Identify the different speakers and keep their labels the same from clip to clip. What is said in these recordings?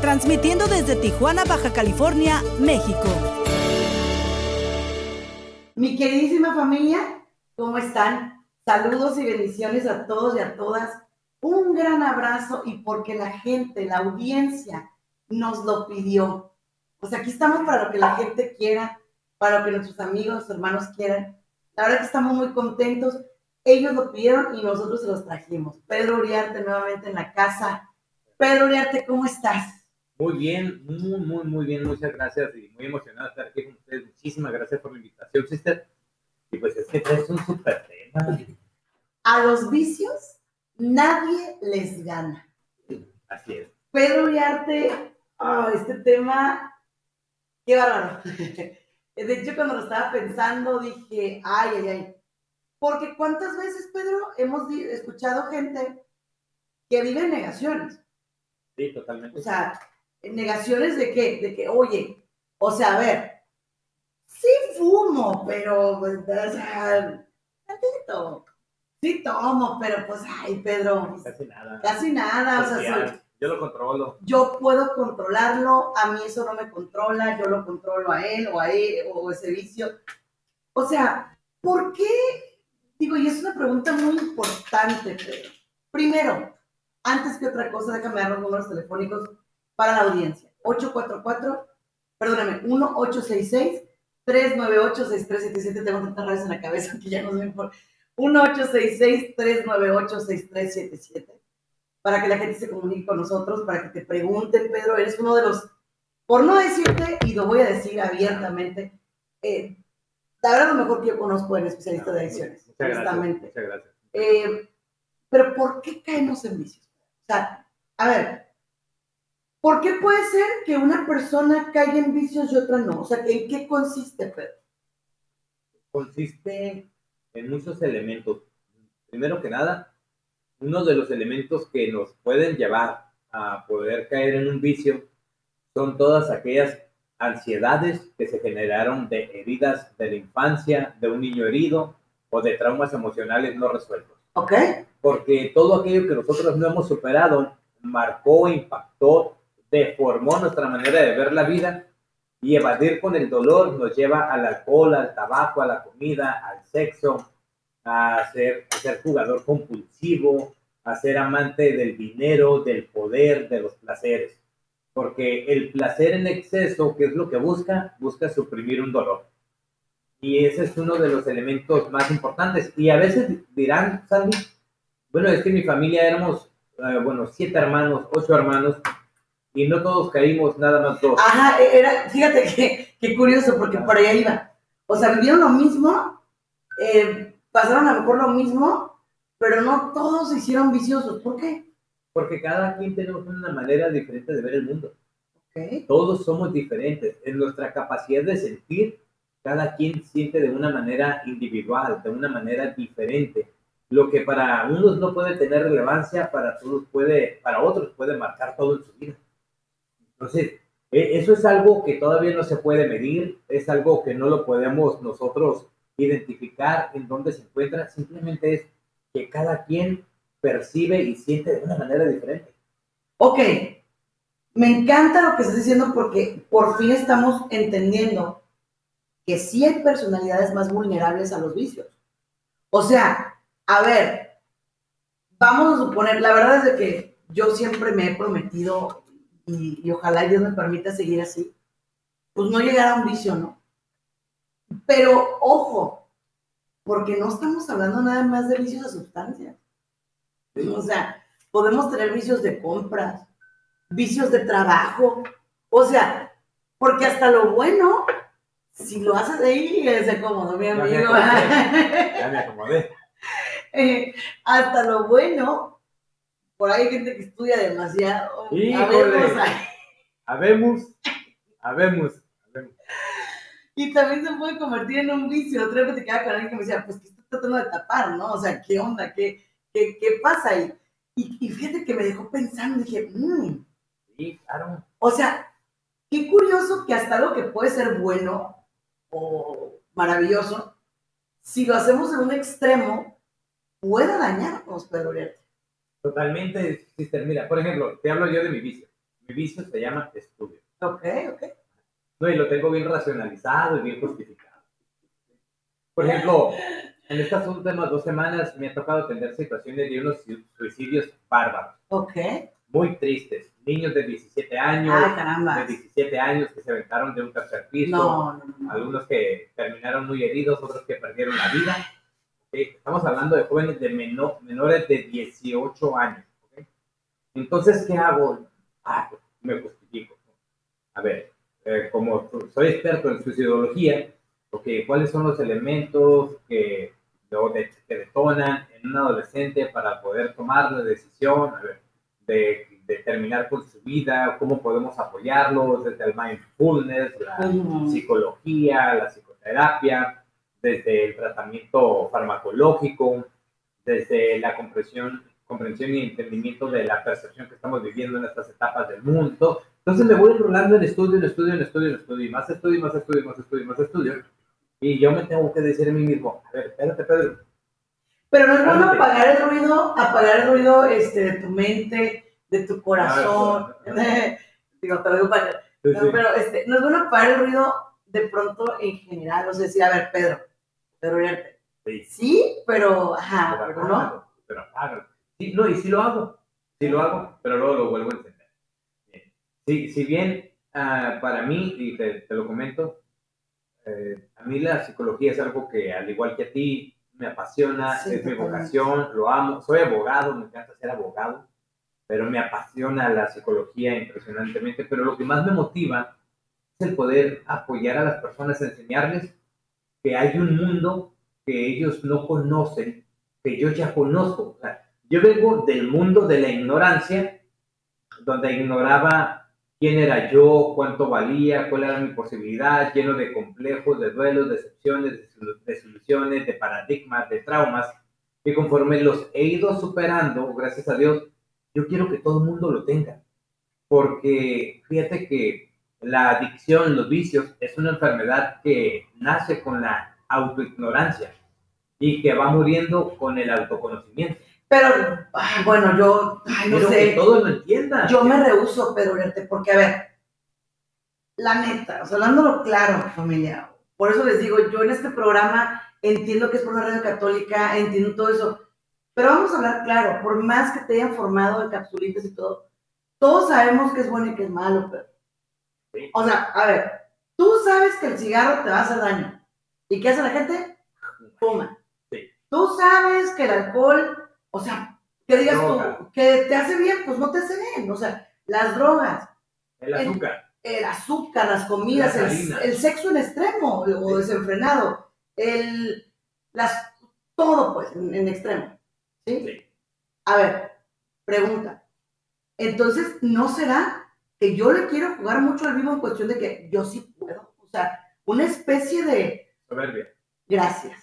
Speaker 1: transmitiendo desde Tijuana, Baja California, México.
Speaker 2: Mi queridísima familia, ¿cómo están? Saludos y bendiciones a todos y a todas. Un gran abrazo y porque la gente, la audiencia nos lo pidió. Pues aquí estamos para lo que la gente quiera, para lo que nuestros amigos, hermanos quieran. La verdad que estamos muy contentos. Ellos lo pidieron y nosotros se los trajimos. Pedro Uriarte nuevamente en la casa. Pedro Uriarte, ¿cómo estás?
Speaker 3: Muy bien, muy, muy, muy bien. Muchas gracias y muy emocionado de estar aquí con ustedes. Muchísimas gracias por la invitación, sister. Y pues es que es un súper tema.
Speaker 2: A los vicios nadie les gana.
Speaker 3: Así es.
Speaker 2: Pedro Uriarte, oh, este tema, qué bárbaro. De hecho, cuando lo estaba pensando, dije, ay, ay, ay. Porque cuántas veces, Pedro, hemos escuchado gente que vive en negaciones.
Speaker 3: Sí, totalmente.
Speaker 2: O sea, negaciones de qué? De que, oye, o sea, a ver, sí fumo, pero, pues, o sea, tantito. Sí tomo, pero pues, ay, Pedro.
Speaker 3: Casi nada.
Speaker 2: Casi nada, o sea,
Speaker 3: yo lo controlo.
Speaker 2: Yo puedo controlarlo, a mí eso no me controla, yo lo controlo a él o a él o ese vicio. O sea, ¿por qué? Digo, y es una pregunta muy importante, Pedro. Primero, antes que otra cosa, déjame dar los números telefónicos para la audiencia. 844, perdóname, 1866 398 6377 Tengo tantas redes en la cabeza que ya no sé por 1866 398 6377 para que la gente se comunique con nosotros, para que te pregunten, Pedro, eres uno de los, por no decirte, y lo voy a decir abiertamente, eh, la verdad lo mejor que yo conozco en especialista de adicciones,
Speaker 3: honestamente. Muchas gracias.
Speaker 2: Eh, pero ¿por qué caemos en vicios? O sea, a ver, ¿por qué puede ser que una persona caiga en vicios y otra no? O sea, ¿en qué consiste, Pedro?
Speaker 3: Consiste en muchos elementos. Primero que nada, uno de los elementos que nos pueden llevar a poder caer en un vicio son todas aquellas ansiedades que se generaron de heridas de la infancia, de un niño herido o de traumas emocionales no resueltos.
Speaker 2: Ok.
Speaker 3: Porque todo aquello que nosotros no hemos superado marcó, impactó, deformó nuestra manera de ver la vida y evadir con el dolor nos lleva al alcohol, al tabaco, a la comida, al sexo, a ser, ser jugador compulsivo, a ser amante del dinero, del poder, de los placeres. Porque el placer en exceso, ¿qué es lo que busca? Busca suprimir un dolor. Y ese es uno de los elementos más importantes. Y a veces dirán, Sandy, bueno, es que mi familia éramos, eh, bueno, siete hermanos, ocho hermanos, y no todos caímos, nada más dos.
Speaker 2: Ajá, era, fíjate qué curioso, porque por allá iba. O sea, vivieron lo mismo, eh, pasaron a lo mejor lo mismo, pero no todos se hicieron viciosos. ¿Por qué?
Speaker 3: Porque cada quien tenemos una manera diferente de ver el mundo. Todos somos diferentes. En nuestra capacidad de sentir, cada quien siente de una manera individual, de una manera diferente. Lo que para unos no puede tener relevancia, para todos puede, para otros puede marcar todo en su vida. Entonces, e, eso es algo que todavía no se puede medir, es algo que no lo podemos nosotros identificar en dónde se encuentra, simplemente es que cada quien percibe y siente de una manera diferente.
Speaker 2: Ok, me encanta lo que estás diciendo porque por fin estamos entendiendo que sí hay personalidades más vulnerables a los vicios. O sea, a ver, vamos a suponer, la verdad es de que yo siempre me he prometido y, y ojalá Dios me permita seguir así, pues no llegar a un vicio, ¿no? Pero ojo, porque no estamos hablando nada más de vicios de sustancias. O sea, podemos tener vicios de compras, vicios de trabajo. O sea, porque hasta lo bueno, si lo haces ahí, es cómodo, mi amigo.
Speaker 3: Ya me acomodé.
Speaker 2: Eh, hasta lo bueno, por ahí hay gente que estudia demasiado.
Speaker 3: Habemos, habemos, habemos.
Speaker 2: Y también se puede convertir en un vicio. Otra vez platicaba con alguien que me decía, pues, ¿qué está tratando de tapar, no? O sea, ¿qué onda? ¿Qué, qué, qué pasa ahí? Y, y fíjate que me dejó pensando, dije, mmm.
Speaker 3: Sí, claro.
Speaker 2: O sea, qué curioso que hasta algo que puede ser bueno o maravilloso, si lo hacemos en un extremo, pueda dañarnos, Pedro Uriarte.
Speaker 3: Totalmente, sister. Mira, por ejemplo, te hablo yo de mi vicio. Mi vicio se llama estudio.
Speaker 2: Ok, ok.
Speaker 3: No, y lo tengo bien racionalizado y bien justificado. Por ejemplo, en estas últimas dos semanas me ha tocado atender situaciones de unos suicidios bárbaros,
Speaker 2: Ok.
Speaker 3: muy tristes. Niños de 17 años,
Speaker 2: Ah, caramba.
Speaker 3: de 17 años que se aventaron de un tercer piso,
Speaker 2: No, no, no.
Speaker 3: algunos que terminaron muy heridos, otros que perdieron la vida. ¿Ok? Estamos hablando de jóvenes de meno- menores de 18 años. ¿ok? Entonces, ¿qué hago? Ah, pues, me justifico. A ver, eh, como soy experto en suicidología, ok, ¿cuáles son los elementos que, lo de- que detonan en un adolescente para poder tomar la decisión a ver, de, de terminar con su vida? ¿Cómo podemos apoyarlos desde el mindfulness, la
Speaker 2: Ujú.
Speaker 3: psicología, la psicoterapia, desde el tratamiento farmacológico, desde la comprensión, comprensión y entendimiento de la percepción que estamos viviendo en estas etapas del mundo. Entonces me voy enrolando en estudio, en estudio, en estudio, en estudio, y más estudio, más estudio, más estudio, más estudio. Y yo me tengo que decir a mí mismo, a ver, espérate, Pedro,
Speaker 2: Pero no es bueno apagar el ruido, apagar el ruido este, de tu mente, de tu corazón. Digo, te lo digo para...
Speaker 3: Sí,
Speaker 2: No,
Speaker 3: sí.
Speaker 2: pero este, no es bueno apagar el ruido de pronto en general. O sea, decir, a ver, Pedro, Uriarte,
Speaker 3: Sí.
Speaker 2: Sí, pero, ajá,
Speaker 3: pero
Speaker 2: pero no.
Speaker 3: apágalo, pero apágalo. Sí, no, y sí lo hago, sí lo hago, pero luego lo vuelvo a encender. Sí, si bien ah, para mí, y te, te lo comento, eh, a mí la psicología es algo que al igual que a ti me apasiona,
Speaker 2: Sí,
Speaker 3: es mi vocación, lo amo, soy abogado, me encanta ser abogado, pero me apasiona la psicología impresionantemente, pero lo que más me motiva es el poder apoyar a las personas, enseñarles que hay un mundo que ellos no conocen, que yo ya conozco. O sea, yo vengo del mundo de la ignorancia, donde ignoraba quién era yo, cuánto valía, cuál era mi posibilidad, lleno de complejos, de duelos, decepciones, desilusiones, de paradigmas, de traumas, que conforme los he ido superando, gracias a Dios, yo quiero que todo el mundo lo tenga. Porque fíjate que la adicción, los vicios, es una enfermedad que nace con la autoignorancia y que va muriendo con el autoconocimiento.
Speaker 2: Pero, ay, bueno, yo, ay, no sé.
Speaker 3: que todos lo entiendan.
Speaker 2: Yo me rehuso, Pedro Uriarte, porque, a ver, la neta, o sea, hablándolo claro, familia, por eso les digo, yo en este programa entiendo que es por una radio católica, entiendo todo eso, pero vamos a hablar claro, por más que te hayan formado en capsulitas y todo, todos sabemos que es bueno y que es malo, pero. O sea, a ver, tú sabes que el cigarro te va a hacer daño, ¿y qué hace la gente? Fuma.
Speaker 3: Sí.
Speaker 2: Tú sabes que el alcohol, o sea, que digas
Speaker 3: Droga.
Speaker 2: tú, que te hace bien, pues no te hace bien, o sea, las drogas,
Speaker 3: El azúcar.
Speaker 2: el azúcar, las comidas, el, sexo en extremo o
Speaker 3: Sí.
Speaker 2: desenfrenado, el, las, todo pues en, en extremo. ¿sí?
Speaker 3: Sí.
Speaker 2: A ver, pregunta. Entonces, ¿no será que yo le quiero jugar mucho al vivo en cuestión de que yo sí puedo? O sea, una especie de
Speaker 3: Soberbia.
Speaker 2: gracias.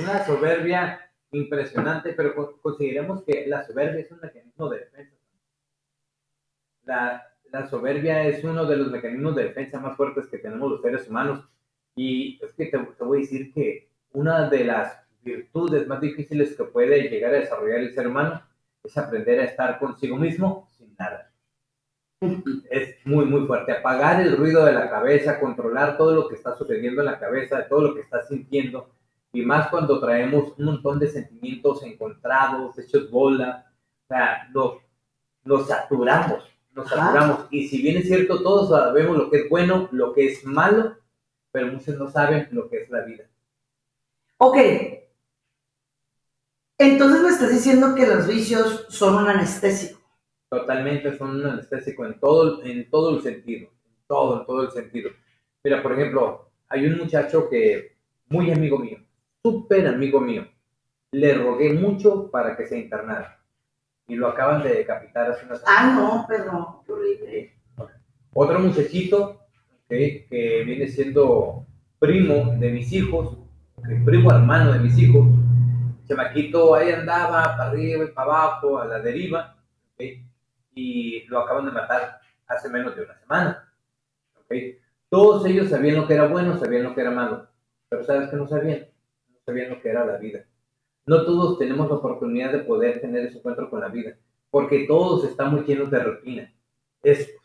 Speaker 3: Una soberbia impresionante, pero con- consideremos que la soberbia es un mecanismo de defensa. La, la soberbia es uno de los mecanismos de defensa más fuertes que tenemos los seres humanos. Y es que te, te voy a decir que una de las virtudes más difíciles que puede llegar a desarrollar el ser humano es aprender a estar consigo mismo sin nada. Es muy, muy fuerte. Apagar el ruido de la cabeza, controlar todo lo que está sucediendo en la cabeza, todo lo que estás sintiendo, y más cuando traemos un montón de sentimientos encontrados, hechos bola, o sea, nos, nos saturamos, nos saturamos. Y si bien es cierto, todos sabemos lo que es bueno, lo que es malo, pero muchos no saben lo que es la vida.
Speaker 2: Ok. Entonces me estás diciendo que los vicios son un anestésico.
Speaker 3: Totalmente son un anestésico en todo, en todo el sentido, en todo, en todo el sentido. Mira, por ejemplo, hay un muchacho que, muy amigo mío, súper amigo mío, le rogué mucho para que se internara y lo acaban de decapitar hace unas
Speaker 2: Ah, no, pero qué horrible.
Speaker 3: Otro muchachito que, que viene siendo primo de mis hijos, primo hermano de mis hijos. Chamaquito ahí andaba para arriba y para abajo, a la deriva. Y lo acaban de matar hace menos de una semana. Todos ellos sabían lo que era bueno, sabían lo que era malo, pero ¿sabes qué no sabían? No sabían lo que era la vida. No todos tenemos la oportunidad de poder tener ese encuentro con la vida, porque todos estamos llenos de rutina.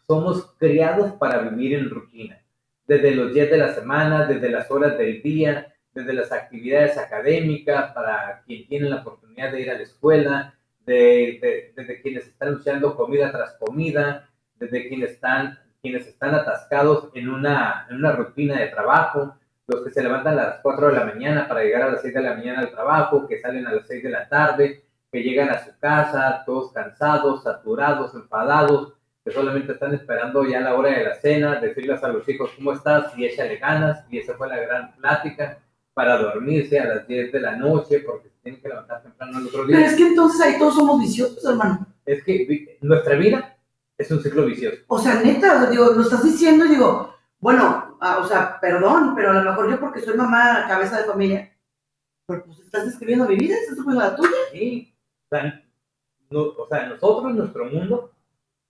Speaker 3: Somos criados para vivir en rutina, desde los días de la semana, desde las horas del día, desde las actividades académicas, para quien tiene la oportunidad de ir a la escuela, de, de- desde quienes están luchando comida tras comida, desde quienes están, quienes están atascados en una, en una rutina de trabajo, los que se levantan a las 4 de la mañana para llegar a las 6 de la mañana al trabajo, que salen a las 6 de la tarde, que llegan a su casa todos cansados, saturados, enfadados, que solamente están esperando ya la hora de la cena, decirles a los hijos cómo estás y échale ganas, y esa fue la gran plática para dormirse a las 10 de la noche porque se tienen que levantar temprano el otro
Speaker 2: Pero
Speaker 3: día.
Speaker 2: es que entonces ahí todos somos viciosos, hermano.
Speaker 3: Es que nuestra vida es un ciclo vicioso.
Speaker 2: O sea, neta, digo, lo estás diciendo y digo, bueno, ah, o sea, perdón, pero a lo mejor yo porque soy mamá, cabeza de familia, pero pues estás describiendo mi vida, estás describiendo la tuya.
Speaker 3: Sí, o sea, no- o sea, nosotros, nuestro mundo,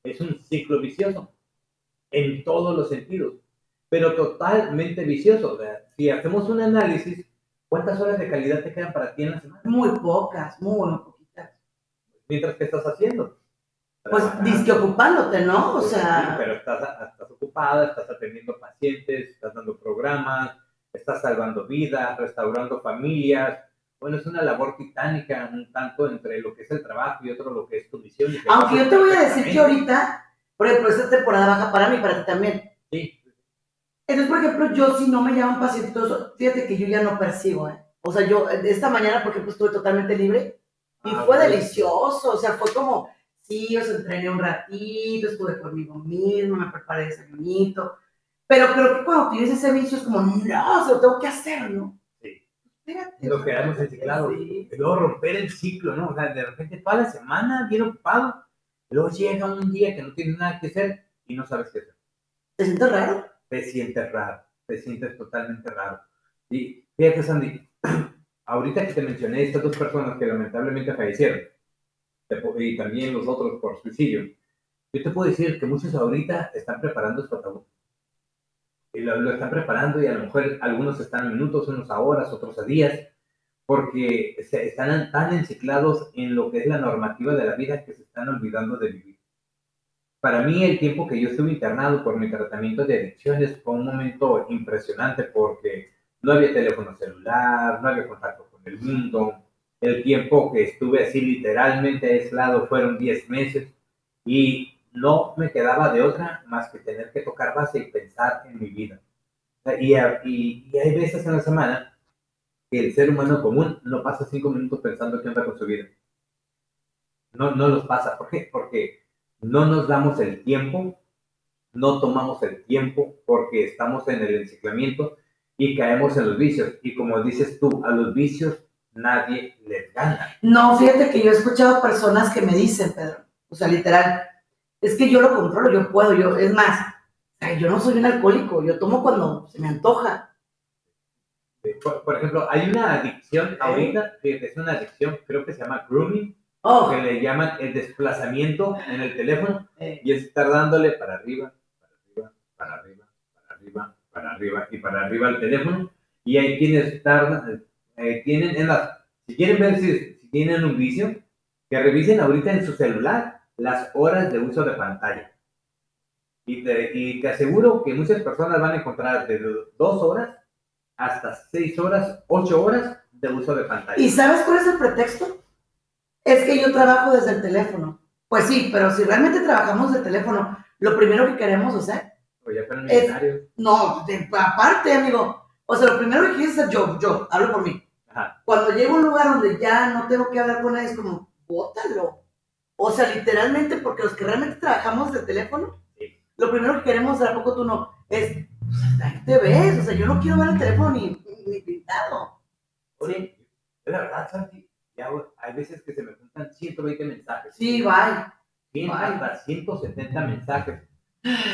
Speaker 3: es un ciclo vicioso en todos los sentidos, pero totalmente vicioso. O sea, si hacemos un análisis, ¿cuántas horas de calidad te quedan para ti en la semana?
Speaker 2: Muy pocas, muy poquitas.
Speaker 3: Mientras que estás haciendo.
Speaker 2: Pues disque ocupándote, ¿no? O
Speaker 3: Pues sí,
Speaker 2: sea,
Speaker 3: pero estás, estás ocupada, estás atendiendo pacientes, estás dando programas, estás salvando vidas, restaurando familias. Bueno, es una labor titánica, un tanto entre lo que es el trabajo y otro lo que es tu misión.
Speaker 2: aunque yo te voy a decir que ahorita, por ejemplo, esta temporada baja para mí, para ti también.
Speaker 3: Sí,
Speaker 2: Entonces, por ejemplo, yo si no me llaman paciente, todo eso, fíjate que yo ya no percibo, ¿eh? O sea, yo eh, esta mañana, por ejemplo, estuve totalmente libre y
Speaker 3: Ah,
Speaker 2: fue
Speaker 3: bueno.
Speaker 2: delicioso, o sea, fue como, sí, o sea, entrené un ratito, estuve conmigo misma, me preparé desayunito, pero creo que cuando tienes ese vicio es como, no, o sea, lo tengo que hacer, ¿no?
Speaker 3: Sí.
Speaker 2: Espérate.
Speaker 3: Nos quedamos enciclados.
Speaker 2: Sí.
Speaker 3: Y luego romper el ciclo, ¿no? O sea, de repente toda la semana bien ocupado, luego llega un día que no tienes nada que hacer y no sabes qué hacer.
Speaker 2: ¿Te sientes raro?
Speaker 3: Te sientes raro, te sientes totalmente raro. Y fíjate, Sandy, ahorita que te mencioné estas dos personas que lamentablemente fallecieron, y también los otros por suicidio, yo te puedo decir que muchos ahorita están preparando su ataúd. Y lo, lo están preparando y a lo mejor algunos están a minutos, unos a horas, otros a días, porque se, están tan enciclados en lo que es la normativa de la vida que se están olvidando de vivir. Para mí el tiempo que yo estuve internado por mi tratamiento de adicciones fue un momento impresionante porque no había teléfono celular, no había contacto con el mundo. El tiempo que estuve así literalmente aislado fueron 10 meses y no me quedaba de otra más que tener que tocar base y pensar en mi vida. Y, y, y hay veces en la semana que el ser humano común no pasa cinco minutos pensando qué onda con su vida. No, no los pasa. ¿Por qué? Porque no nos damos el tiempo, no tomamos el tiempo porque estamos en el enciclamiento y caemos en los vicios. Y como dices tú, a los vicios nadie les gana.
Speaker 2: No, fíjate que yo he escuchado personas que me dicen, Pedro, o sea, literal, es que yo lo controlo, yo puedo, yo, es más, yo no soy un alcohólico, yo tomo cuando se me antoja.
Speaker 3: Por, por ejemplo, hay una adicción ahorita, es una adicción, creo que se llama grooming,
Speaker 2: Oh,
Speaker 3: que le llaman el desplazamiento en el teléfono
Speaker 2: eh,
Speaker 3: y es estar dándole para arriba, para arriba, para arriba, para arriba, para arriba y para arriba al teléfono. Y hay quienes tardan, eh, tienen en las, si quieren ver si, si tienen un vicio, que revisen ahorita en su celular las horas de uso de pantalla. Y te, y te aseguro que muchas personas van a encontrar de dos horas hasta seis horas, ocho horas de uso de pantalla.
Speaker 2: ¿Y sabes cuál es el pretexto? Es que yo trabajo desde el teléfono. Pues sí, pero si realmente trabajamos desde el teléfono, lo primero que queremos hacer,
Speaker 3: O ya fueron
Speaker 2: Es-
Speaker 3: millonarios.
Speaker 2: no, de- aparte, amigo, o sea, lo primero que quieres hacer yo, yo, hablo por mí.
Speaker 3: Ajá.
Speaker 2: Cuando llego a un lugar donde ya no tengo que hablar con nadie, es como, bótalo. O sea, literalmente, porque los que realmente trabajamos de teléfono,
Speaker 3: Sí.
Speaker 2: lo primero que queremos, ¿a poco tú no? Es, pues, ahí te ves, o sea, yo no quiero ver el teléfono ni, ni pintado.
Speaker 3: Oye, es la verdad, Santi, ya hay veces que se me juntan 120 mensajes.
Speaker 2: Sí, bye.
Speaker 3: 100
Speaker 2: Ay.
Speaker 3: hasta 170 mensajes.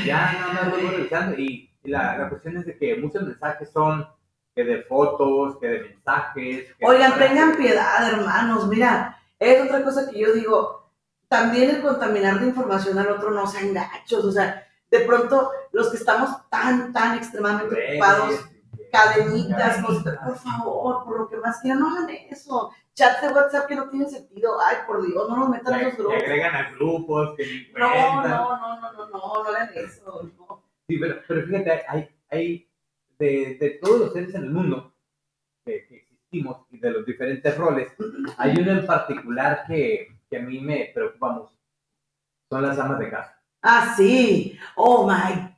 Speaker 3: Ya nada más voy revisando y y la, la cuestión es de que muchos mensajes son que de fotos, que de mensajes. que
Speaker 2: Oigan,
Speaker 3: de-
Speaker 2: tengan piedad, hermanos. Mira, es otra cosa que yo digo. También el contaminar de información al otro no sean gachos. O sea, de pronto los que estamos tan, tan extremadamente
Speaker 3: redes,
Speaker 2: ocupados, cadenitas, cositas, por favor, por lo que más quieran, no hagan eso. Chats de WhatsApp que no tienen sentido. Ay, por Dios, no nos metan en
Speaker 3: que-
Speaker 2: los
Speaker 3: que
Speaker 2: grupos.
Speaker 3: agregan a grupos, que
Speaker 2: No, no, no, no, no, no, no hagan eso. No.
Speaker 3: Sí, pero, pero fíjate, hay, hay de, de todos los seres en el mundo que, que existimos y de los diferentes roles, hay uno en particular que, que a mí me preocupa mucho. Son las amas de casa.
Speaker 2: Ah, sí. Oh, my.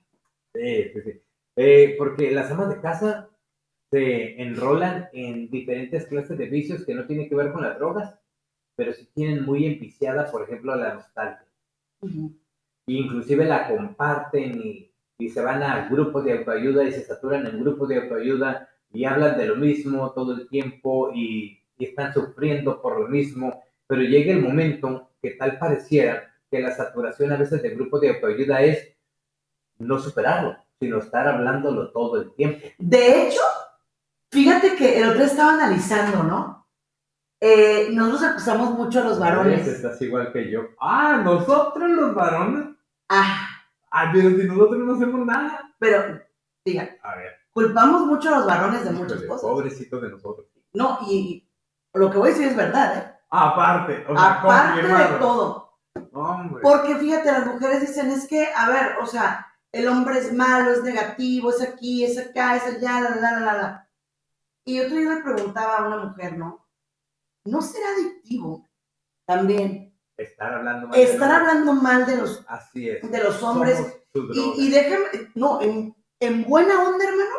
Speaker 3: Sí, sí, sí. Eh, porque las amas de casa se enrolan en diferentes clases de vicios que no tienen que ver con las drogas, pero sí tienen muy enviciada, por ejemplo, la nostalgia.
Speaker 2: Ujú.
Speaker 3: inclusive la comparten y, y se van a grupos de autoayuda y se saturan en grupos de autoayuda y hablan de lo mismo todo el tiempo y, y están sufriendo por lo mismo, pero llega el momento que tal pareciera que la saturación a veces de grupos de autoayuda es no superarlo, sino estar hablándolo todo el tiempo.
Speaker 2: De hecho, fíjate que el otro estaba analizando, ¿no? Eh, nosotros acusamos mucho a los varones.
Speaker 3: Estás igual que yo. Ah, nosotros los varones.
Speaker 2: Ah,
Speaker 3: Ah, pero si nosotros no hacemos nada.
Speaker 2: pero, digan,
Speaker 3: A ver,
Speaker 2: culpamos mucho a los varones de muchas cosas.
Speaker 3: pobrecitos de nosotros.
Speaker 2: No, y, y lo que voy a decir es verdad, ¿eh?
Speaker 3: Aparte, o sea,
Speaker 2: Aparte de todo.
Speaker 3: Hombre.
Speaker 2: Porque fíjate, las mujeres dicen, es que, a ver, o sea, el hombre es malo, es negativo, es aquí, es acá, es allá, la, la, la, la. Y otro día le preguntaba a una mujer, ¿no? ¿No será adictivo también
Speaker 3: Estar hablando mal de
Speaker 2: estar
Speaker 3: los-
Speaker 2: hablando mal de los,
Speaker 3: Así es.
Speaker 2: de los hombres? Y, y déjame, no, en, en buena onda, hermano.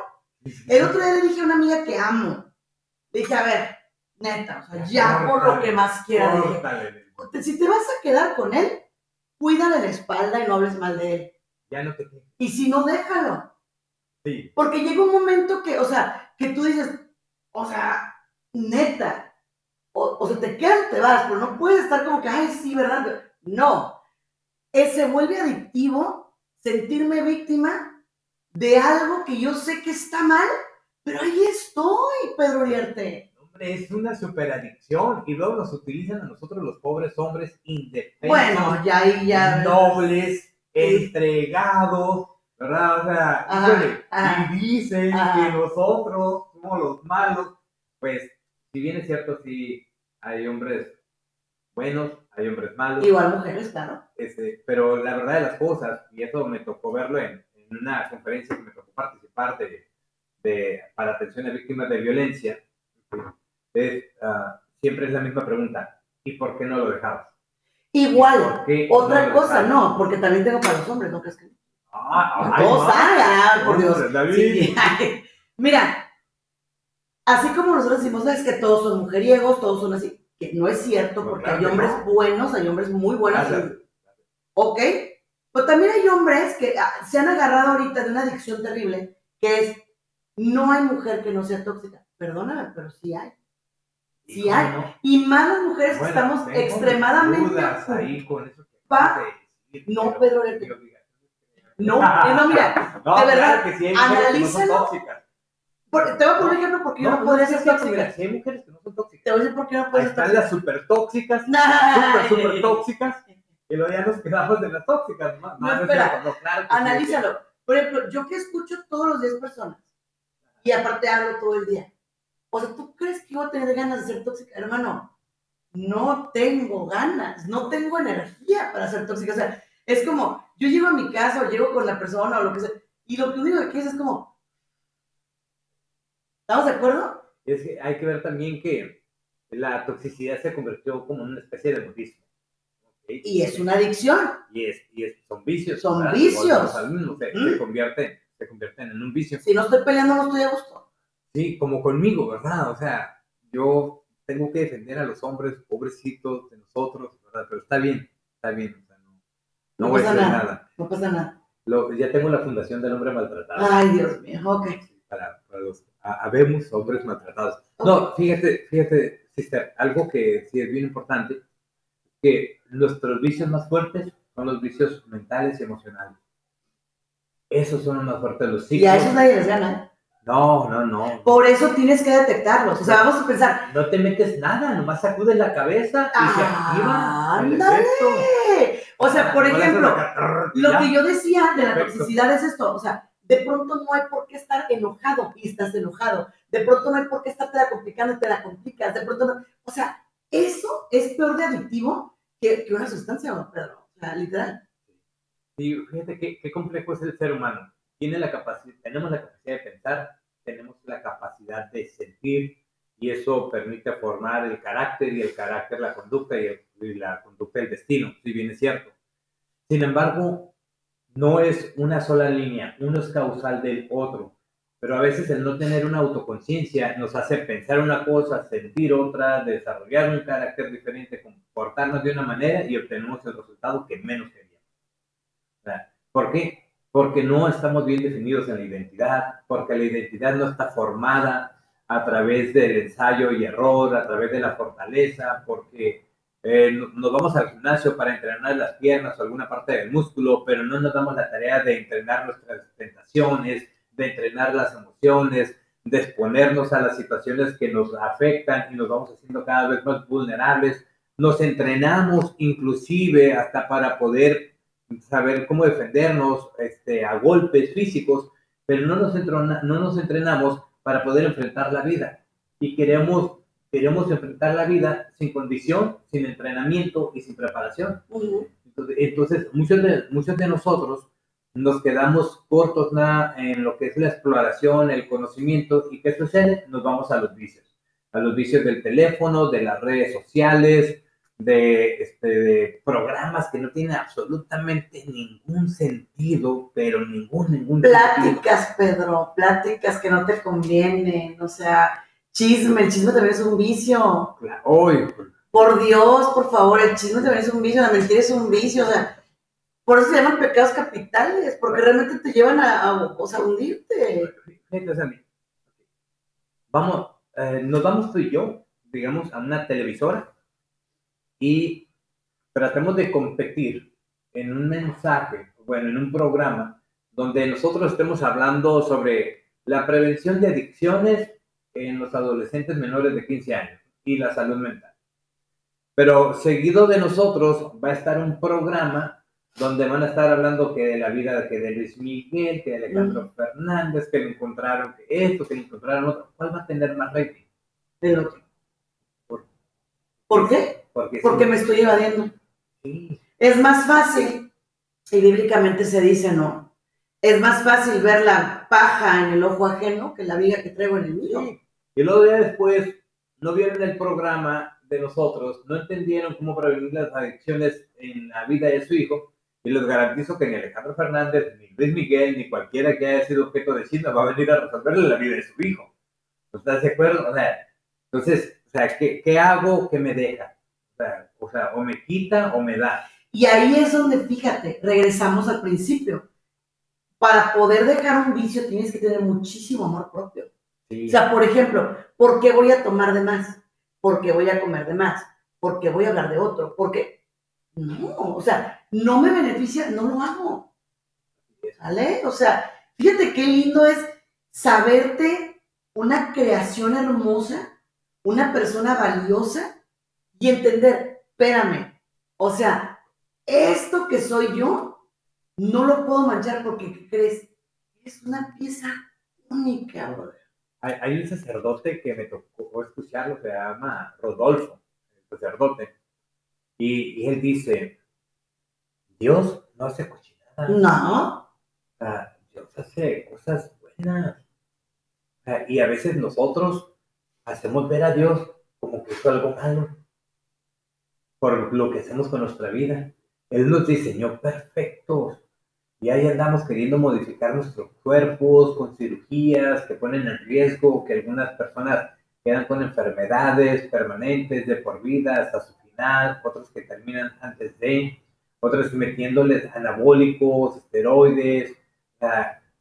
Speaker 2: El otro día le dije a una amiga que amo. Le dije, a ver, neta, o sea, ya por lo que más quiera. si te vas a quedar con él, cuídale la espalda y no hables mal de él.
Speaker 3: Ya no te
Speaker 2: Y si no, déjalo.
Speaker 3: Sí.
Speaker 2: Porque llega un momento que, o sea, que tú dices, o sea, neta, o, o sea, te quedas, te vas, pero no puedes estar como que, ay, sí, ¿verdad? No. Eh, se vuelve adictivo sentirme víctima de algo que yo sé que está mal, pero ahí estoy, Pedro Uriarte.
Speaker 3: Hombre, es una superadicción. Y luego nos utilizan a nosotros los pobres hombres indefensos,
Speaker 2: Bueno, ya ahí ya.
Speaker 3: nobles, entregados, ¿verdad? O sea,
Speaker 2: Ajá,
Speaker 3: híjole,
Speaker 2: ajá,
Speaker 3: y dicen
Speaker 2: ajá.
Speaker 3: que nosotros somos los malos. Pues, si bien es cierto, sí hay hombres buenos, hay hombres malos.
Speaker 2: Igual mujeres, claro.
Speaker 3: Este, pero la verdad de las cosas, y eso me tocó verlo en, en una conferencia que me tocó participar de, de- para atención a víctimas de violencia, es, ah, siempre es la misma pregunta, ¿y por qué no lo dejabas?
Speaker 2: Igual.
Speaker 3: ¿Por qué
Speaker 2: Otra cosa, no, porque también tengo para los hombres, ¿no crees que no?
Speaker 3: Ah, ay,
Speaker 2: Todos ah, por Dios. Sí, ay. Mira, así como nosotros decimos, es que todos son mujeriegos, todos son así, que no es cierto,
Speaker 3: No,
Speaker 2: porque
Speaker 3: claro
Speaker 2: hay hombres
Speaker 3: no.
Speaker 2: buenos, hay hombres muy buenos. ¿ok? Pero también hay hombres que ah, se han agarrado ahorita de una adicción terrible, que es, no hay mujer que no sea tóxica. Perdóname, pero sí hay. Sí
Speaker 3: ¿Cómo
Speaker 2: hay.
Speaker 3: no?
Speaker 2: Y más las mujeres que
Speaker 3: Bueno,
Speaker 2: estamos
Speaker 3: tengo
Speaker 2: extremadamente...
Speaker 3: ahí con eso que
Speaker 2: No, Pedro,
Speaker 3: diga.
Speaker 2: No, no, mira,
Speaker 3: No,
Speaker 2: de
Speaker 3: claro
Speaker 2: verdad,
Speaker 3: que sí que no
Speaker 2: analízalo. por- te voy a poner un ejemplo porque yo no, podría
Speaker 3: sí,
Speaker 2: ser tóxica.
Speaker 3: sí hay mujeres que no son tóxicas.
Speaker 2: Te voy a decir por qué no puedes ser
Speaker 3: están las super tóxicas,
Speaker 2: Nah.
Speaker 3: super, super tóxicas, y luego ya nos quedamos de las tóxicas. No,
Speaker 2: No,
Speaker 3: es
Speaker 2: espera.
Speaker 3: no, claro que.
Speaker 2: Analízalo. Por ejemplo, yo que escucho todos los días personas y aparte hablo todo el día. O sea, ¿tú crees que yo voy a tener ganas de ser tóxica? Hermano, no tengo ganas, no tengo energía para ser tóxica. O sea, es como, yo llego a mi casa o llego con la persona o lo que sea, y lo único que quieres es como, ¿estamos de acuerdo?
Speaker 3: Es que hay que ver también que la toxicidad se convirtió como en una especie de budismo.
Speaker 2: Y es una adicción.
Speaker 3: Y, es, y es- son vicios.
Speaker 2: Son
Speaker 3: ¿verdad?
Speaker 2: vicios.
Speaker 3: Mismo, se,
Speaker 2: ¿Mm?
Speaker 3: se convierten, se convierten en un vicio.
Speaker 2: Si no estoy peleando, no estoy a gusto.
Speaker 3: Sí, como conmigo, ¿verdad? O sea, yo tengo que defender a los hombres pobrecitos de nosotros, ¿verdad? Pero está bien, está bien. O sea, no, no
Speaker 2: No
Speaker 3: voy a hacer
Speaker 2: nada.
Speaker 3: nada.
Speaker 2: No pasa nada.
Speaker 3: Lo- ya tengo la fundación del hombre maltratado.
Speaker 2: Ay, Dios mío, ok.
Speaker 3: Para, para los ha- habemos hombres maltratados. No, fíjate, fíjate, sister, algo que sí es bien importante, que nuestros vicios más fuertes son los vicios mentales y emocionales. Esos son los más fuertes los
Speaker 2: Y a
Speaker 3: ciclos.
Speaker 2: esos nadie les gana.
Speaker 3: No, no, no.
Speaker 2: Por eso tienes que detectarlos. O sea, vamos a pensar,
Speaker 3: No te metes nada, nomás sacudes la cabeza y se activa.
Speaker 2: ¡Ándale! o sea, por
Speaker 3: No
Speaker 2: ejemplo, Lo que yo decía de la
Speaker 3: Perfecto.
Speaker 2: toxicidad es esto, o sea, de pronto no hay por qué estar enojado y estás enojado, de pronto no hay por qué estarte la complicando y te la complicas, de pronto no, o sea, eso es peor de adictivo que, que una sustancia, ¿no, Pedro? O sea, literal.
Speaker 3: Sí, fíjate qué, qué complejo es el ser humano. Tiene la capacidad, tenemos la capacidad de pensar, tenemos la capacidad de sentir y eso permite formar el carácter y el carácter la conducta y, el- y la conducta el destino, si bien es cierto. Sin embargo, no es una sola línea, uno es causal del otro, pero a veces el no tener una autoconciencia nos hace pensar una cosa, sentir otra, desarrollar un carácter diferente, comportarnos de una manera y obtenemos el resultado que menos queríamos. ¿Por qué? Porque no estamos bien definidos en la identidad, porque la identidad no está formada a través del ensayo y error, a través de la fortaleza, porque eh, no- nos vamos al gimnasio para entrenar las piernas o alguna parte del músculo, pero no nos damos la tarea de entrenar nuestras tentaciones, de entrenar las emociones, de exponernos a las situaciones que nos afectan y nos vamos haciendo cada vez más vulnerables. Nos entrenamos inclusive hasta para poder saber cómo defendernos este, a golpes físicos, pero no nos, entrena- no nos entrenamos para poder enfrentar la vida. Y queremos, queremos enfrentar la vida sin condición, sin entrenamiento y sin preparación. Entonces, entonces, muchos, de, muchos de nosotros nos quedamos cortos nada en lo que es la exploración, el conocimiento, y ¿qué sucede? Nos vamos a los vicios, a los vicios del teléfono, de las redes sociales, de, este, de programas que no tienen absolutamente ningún sentido, pero ningún, ningún sentido.
Speaker 2: Pláticas, Pedro, pláticas que no te convienen, o sea, chisme, el chisme también es un vicio.
Speaker 3: Claro, hoy,
Speaker 2: Por Dios, por favor, el chisme también es un vicio, la mentira es un vicio, o sea, por eso se llaman pecados capitales, porque realmente te llevan a, a, o sea, a hundirte.
Speaker 3: Vamos, eh, nos vamos tú y yo, digamos, a una televisora y tratemos de competir en un mensaje, bueno, en un programa donde nosotros estemos hablando sobre la prevención de adicciones en los adolescentes menores de 15 años y la salud mental. Pero seguido de nosotros va a estar un programa donde van a estar hablando que de la vida que de Luis Miguel, que de Alejandro Fernández, que le encontraron que esto, que le encontraron otro. ¿Cuál va a tener más rating?
Speaker 2: del otro.
Speaker 3: Por-
Speaker 2: ¿Por qué?
Speaker 3: Porque,
Speaker 2: Porque
Speaker 3: sí,
Speaker 2: me estoy evadiendo.
Speaker 3: sí,
Speaker 2: Es más fácil, y bíblicamente se dice, ¿no? Es más fácil ver la paja en el ojo ajeno que la viga que traigo en el mío.
Speaker 3: sí. Y luego ya después no vieron el programa de nosotros, no entendieron cómo prevenir las adicciones en la vida de su hijo, y les garantizo que ni Alejandro Fernández, ni Luis Miguel, ni cualquiera que haya sido objeto de chisme va a venir a resolverle la vida de su hijo. ¿Estás de acuerdo? O sea, entonces, o sea, ¿qué, qué hago que me deja? O sea, o sea, o me quita o me da.
Speaker 2: Y ahí es donde, fíjate, regresamos al principio. Para poder dejar un vicio tienes que tener muchísimo amor propio.
Speaker 3: Sí.
Speaker 2: O sea, por ejemplo, ¿por qué voy a tomar de más? ¿Por qué voy a comer de más? ¿Por qué voy a hablar de otro? Porque no, o sea, no me beneficia, no lo hago. ¿Vale? O sea, fíjate qué lindo es saberte una creación hermosa, una persona valiosa y entender, espérame, o sea, esto que soy yo, no lo puedo manchar porque, ¿qué crees? Es una pieza única, brother.
Speaker 3: Hay, hay un sacerdote que me tocó escucharlo, se llama Rodolfo, el sacerdote, y, y él dice, Dios no hace cochinada,
Speaker 2: No,
Speaker 3: Dios hace cosas buenas. Y a veces nosotros hacemos ver a Dios como que hizo algo malo por lo que hacemos con nuestra vida. Él nos diseñó perfectos y ahí andamos queriendo modificar nuestros cuerpos con cirugías que ponen en riesgo, que algunas personas quedan con enfermedades permanentes de por vida hasta su final, otros que terminan antes de, otros metiéndoles anabólicos, esteroides.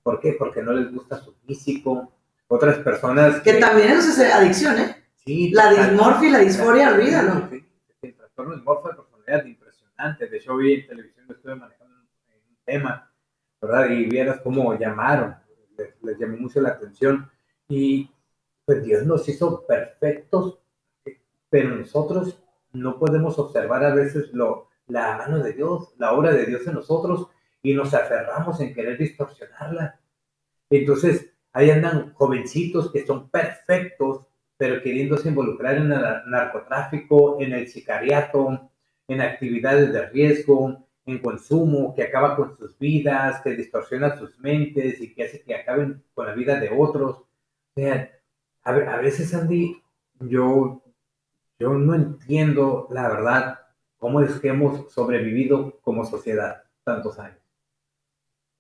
Speaker 3: ¿Por qué? Porque no les gusta su físico. Otras personas
Speaker 2: que también eso es adicción, ¿eh?
Speaker 3: Sí,
Speaker 2: La dismorfia y la disforia, olvídalo.
Speaker 3: Sí, el trastorno de dismorfia de personalidad impresionante. De hecho, hoy en televisión estuve manejando un, un tema ¿verdad? Y vieras cómo llamaron, les, les llamó mucho la atención. Y pues Dios nos hizo perfectos, pero nosotros no podemos observar a veces lo, la mano de Dios, la obra de Dios en nosotros y nos aferramos en querer distorsionarla. Entonces, ahí andan jovencitos que son perfectos, pero queriéndose involucrar en el narcotráfico, en el sicariato, en actividades de riesgo, en consumo, que acaba con sus vidas, que distorsiona sus mentes y que hace que acaben con la vida de otros. O sea, a, veces, Andy, yo, yo no entiendo la verdad cómo es que hemos sobrevivido como sociedad tantos años.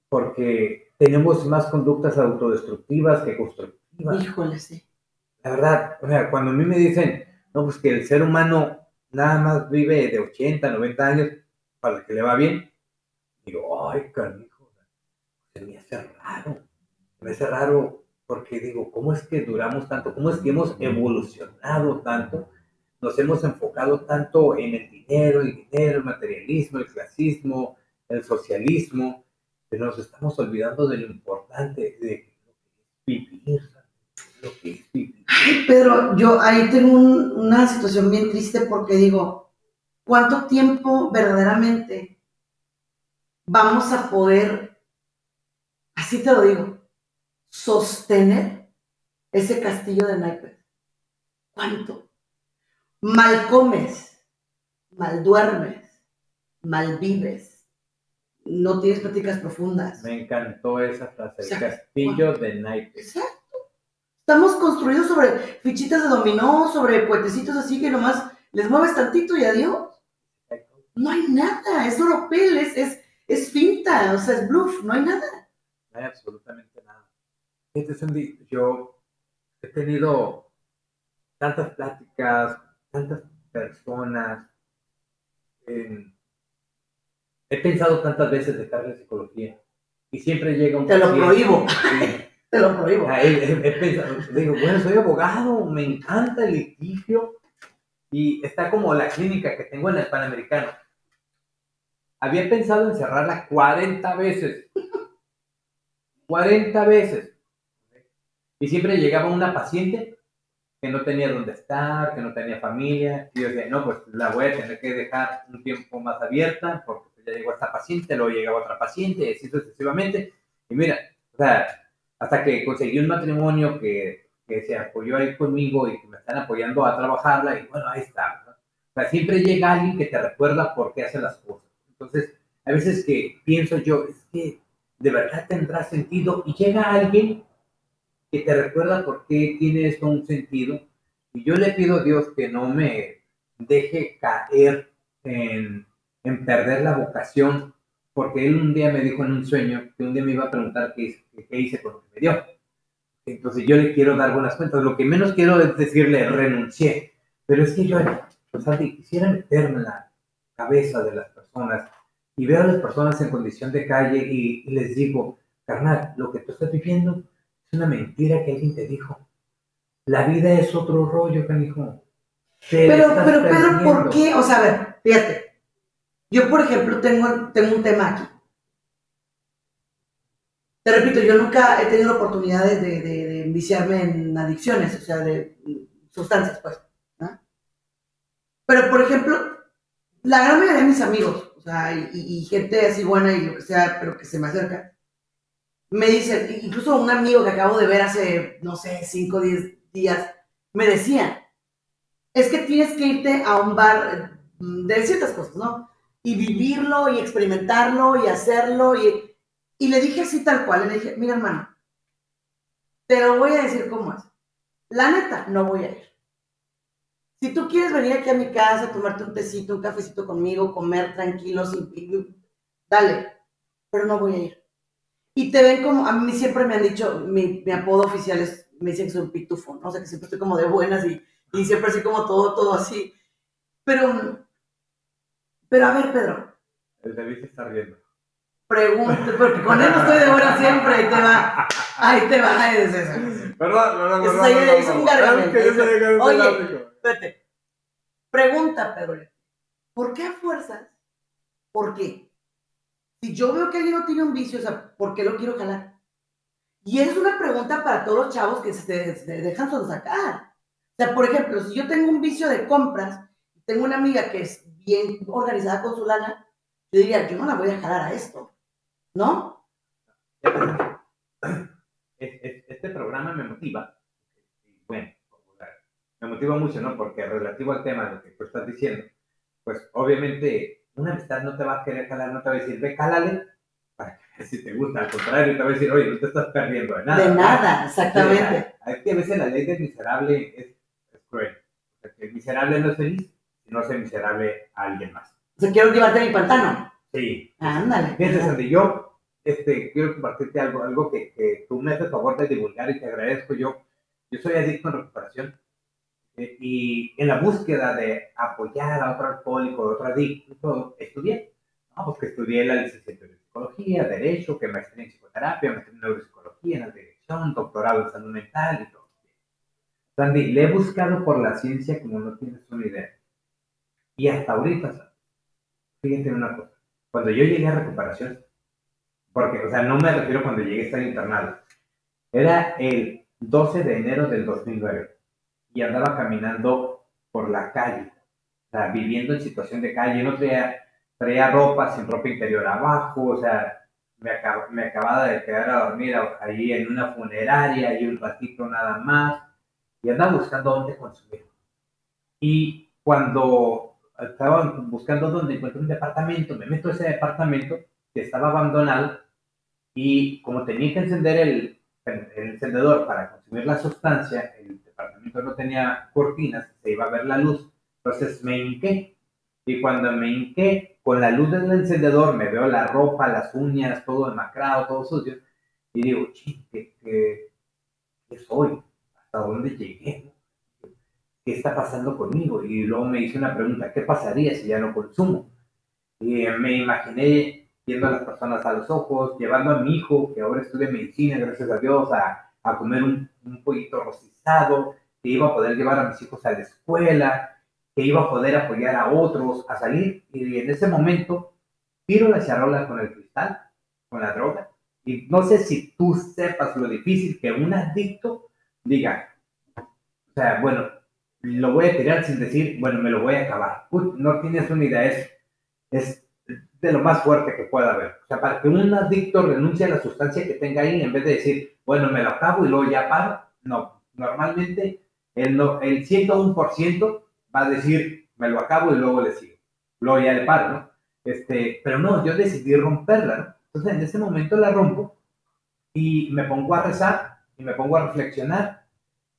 Speaker 3: Porque tenemos más conductas autodestructivas que constructivas.
Speaker 2: Híjole, sí.
Speaker 3: La verdad, o sea, cuando a mí me dicen, no, pues que el ser humano nada más vive de 80, 90 años para que le va bien, digo, ay, canijo, se me hace raro, me hace raro porque digo, ¿cómo es que duramos tanto? ¿Cómo es que hemos evolucionado tanto? Nos hemos enfocado tanto en el dinero, el dinero, el materialismo, el clasismo, el socialismo, pero nos estamos olvidando de lo importante de vivir, lo que es vivir.
Speaker 2: Ay, Pedro, yo ahí tengo un- una situación bien triste porque digo, ¿cuánto tiempo verdaderamente vamos a poder, así te lo digo, sostener ese castillo de naipes? ¿Cuánto? Mal comes, mal duermes, mal vives, no tienes prácticas profundas.
Speaker 3: Me encantó esa frase,
Speaker 2: O sea,
Speaker 3: el castillo de naipes.
Speaker 2: Exacto. Estamos construidos sobre fichitas de dominó, sobre puentecitos así que nomás les mueves tantito y adiós. No hay nada, es oropel, es, es, es finta, o sea, es bluff, no hay nada.
Speaker 3: No hay absolutamente nada. Fíjate, Sandy, yo he tenido tantas pláticas, tantas personas. en- he pensado tantas veces dejar la psicología y siempre llega un
Speaker 2: Te lo prohíbo. Te lo prohíbo.
Speaker 3: Ah, he, he- he pensado, digo, bueno, soy abogado, me encanta el litigio y está como la clínica que tengo en el Panamericano. Había pensado en cerrarla 40 veces. 40 veces. Y siempre llegaba una paciente que no tenía dónde estar, que no tenía familia. Y yo decía, no, pues la voy a tener que dejar un tiempo más abierta porque ya llegó esta paciente, luego llegaba otra paciente y así sucesivamente. Y mira, o sea, hasta que conseguí un matrimonio que, que se apoyó ahí conmigo y que me están apoyando a trabajarla y bueno, ahí está. ¿no? O sea, siempre llega alguien que te recuerda por qué hace las cosas. Entonces, a veces que pienso yo, es que de verdad tendrá sentido y llega alguien que te recuerda por qué tiene esto un sentido. Y yo le pido a Dios que no me deje caer en, en perder la vocación, porque Él un día me dijo en un sueño que un día me iba a preguntar qué, hice- qué hice con lo que me dio. Entonces yo le quiero dar buenas cuentas. Lo que menos quiero es decirle renuncié. Pero es que yo, Sandy, quisiera meterme en la cabeza de las personas y veo a las personas en condición de calle y, y les digo, carnal, lo que tú estás viviendo es una mentira que alguien te dijo. La vida es otro rollo, canijo. Te
Speaker 2: Pero, pero, Pedro, ¿por qué? O sea, a ver, fíjate. Yo, por ejemplo, tengo, tengo un tema aquí. Te repito, yo nunca he tenido la oportunidad de, de, de- de viciarme en adicciones, o sea, de sustancias, pues. Pero, por ejemplo, la gran mayoría de mis amigos, o sea, y, y- y gente así buena y lo que sea, pero que se me acerca, me dicen, incluso un amigo que acabo de ver hace, no sé, 5 o 10 días, me decía, es que tienes que irte a un bar mm, de ciertas cosas, ¿no? Y vivirlo y experimentarlo y hacerlo. Y, y le dije así tal cual, le dije, mira hermano, te lo voy a decir cómo es. La neta, no voy a ir. Si tú quieres venir aquí a mi casa, tomarte un tecito, un cafecito conmigo, comer tranquilo, sin... Dale, pero no voy a ir. Y te ven como, a mí siempre me han dicho, mi, mi apodo oficial es, me dicen que soy un pitufo, ¿no? O sea, que siempre estoy como de buenas y, y siempre así como todo, todo así. Pero, pero a ver, Pedro,
Speaker 3: El David está riendo.
Speaker 2: pregunta, porque con él no estoy de buena siempre, ahí te va, ahí te va, ahí es eso. Ahí
Speaker 3: perdón,
Speaker 2: es un gargamel Oye. Espérate. Pregunta, Pedro, ¿por qué a fuerzas? ¿Por qué? Si yo veo que alguien no tiene un vicio, o sea, ¿por qué lo quiero jalar? Y es una pregunta para todos los chavos que se, se dejan sacar. O sea, por ejemplo, si yo tengo un vicio de compras, tengo una amiga que es bien organizada con su lana, yo diría, yo no la voy a jalar a esto, ¿no?
Speaker 3: Este programa me motiva. Bueno, me motiva mucho, ¿no? Porque relativo al tema de lo que tú estás diciendo, pues obviamente una amistad no te va a querer jalar, no te va a decir, ve, cálale, para que si te gusta. Al contrario, te va a decir, oye, no te estás perdiendo de nada.
Speaker 2: De nada, exactamente.
Speaker 3: Hay que a veces la ley del miserable es, cruel. Porque el miserable no es feliz, sino es miserable a alguien más.
Speaker 2: O sea, quiero llevarte a mi pantano.
Speaker 3: Sí.
Speaker 2: Ándale.
Speaker 3: Fíjate, Sandy, yo este, quiero compartirte algo, algo que, que tú me haces favor de divulgar y te agradezco. Yo, yo soy adicto en recuperación eh, y en la búsqueda de apoyar a otro alcohólico, a otro adicto, estudié. No, pues que estudié la licenciatura en psicología, derecho, que maestría en psicoterapia, maestría en neuropsicología, en la dirección, doctorado en salud mental y todo. Sandy, le he buscado por la ciencia como no tienes una idea. Y hasta ahorita, fíjate una cosa, cuando yo llegué a recuperación, porque, o sea, no me refiero cuando llegué a estar internado, era el 12 de enero del 2009 y andaba caminando por la calle, o sea, viviendo en situación de calle, no traía, traía ropa, sin ropa interior abajo, o sea, me, me acababa de quedar a dormir ahí en una funeraria y un ratito nada más, y andaba buscando dónde consumir. Y cuando estaba buscando dónde encuentro un departamento, me meto a ese departamento que estaba abandonado y como tenía que encender el, el, encendedor para consumir la sustancia, el departamento no tenía cortinas, se iba a ver la luz, entonces me hinqué y cuando me hinqué con la luz del encendedor me veo la ropa, las uñas, todo demacrado, todo sucio y digo, ¿qué, qué, qué soy? ¿Hasta dónde llegué? ¿Qué está pasando conmigo? Y luego me hice una pregunta, ¿qué pasaría si ya no consumo? Y me imaginé viendo a las personas a los ojos, llevando a mi hijo, que ahora estudia medicina, gracias a Dios, a, a comer un, un, pollito rostizado, que iba a poder llevar a mis hijos a la escuela, que iba a poder apoyar a otros a salir. Y en ese momento, tiro la charola con el cristal, con la droga. Y no sé si tú sepas lo difícil que un adicto diga, o sea, bueno, lo voy a tirar sin decir, bueno, me lo voy a acabar. no tienes una idea, es, es de lo más fuerte que pueda haber. O sea, para que un adicto renuncie a la sustancia que tenga ahí, en vez de decir, bueno, me lo acabo y luego ya paro, no. Normalmente el, no, el 101% va a decir, me lo acabo y luego le sigo. Luego ya le paro, ¿no? Este, pero no, yo decidí romperla, ¿no? Entonces en ese momento la rompo y me pongo a rezar y me pongo a reflexionar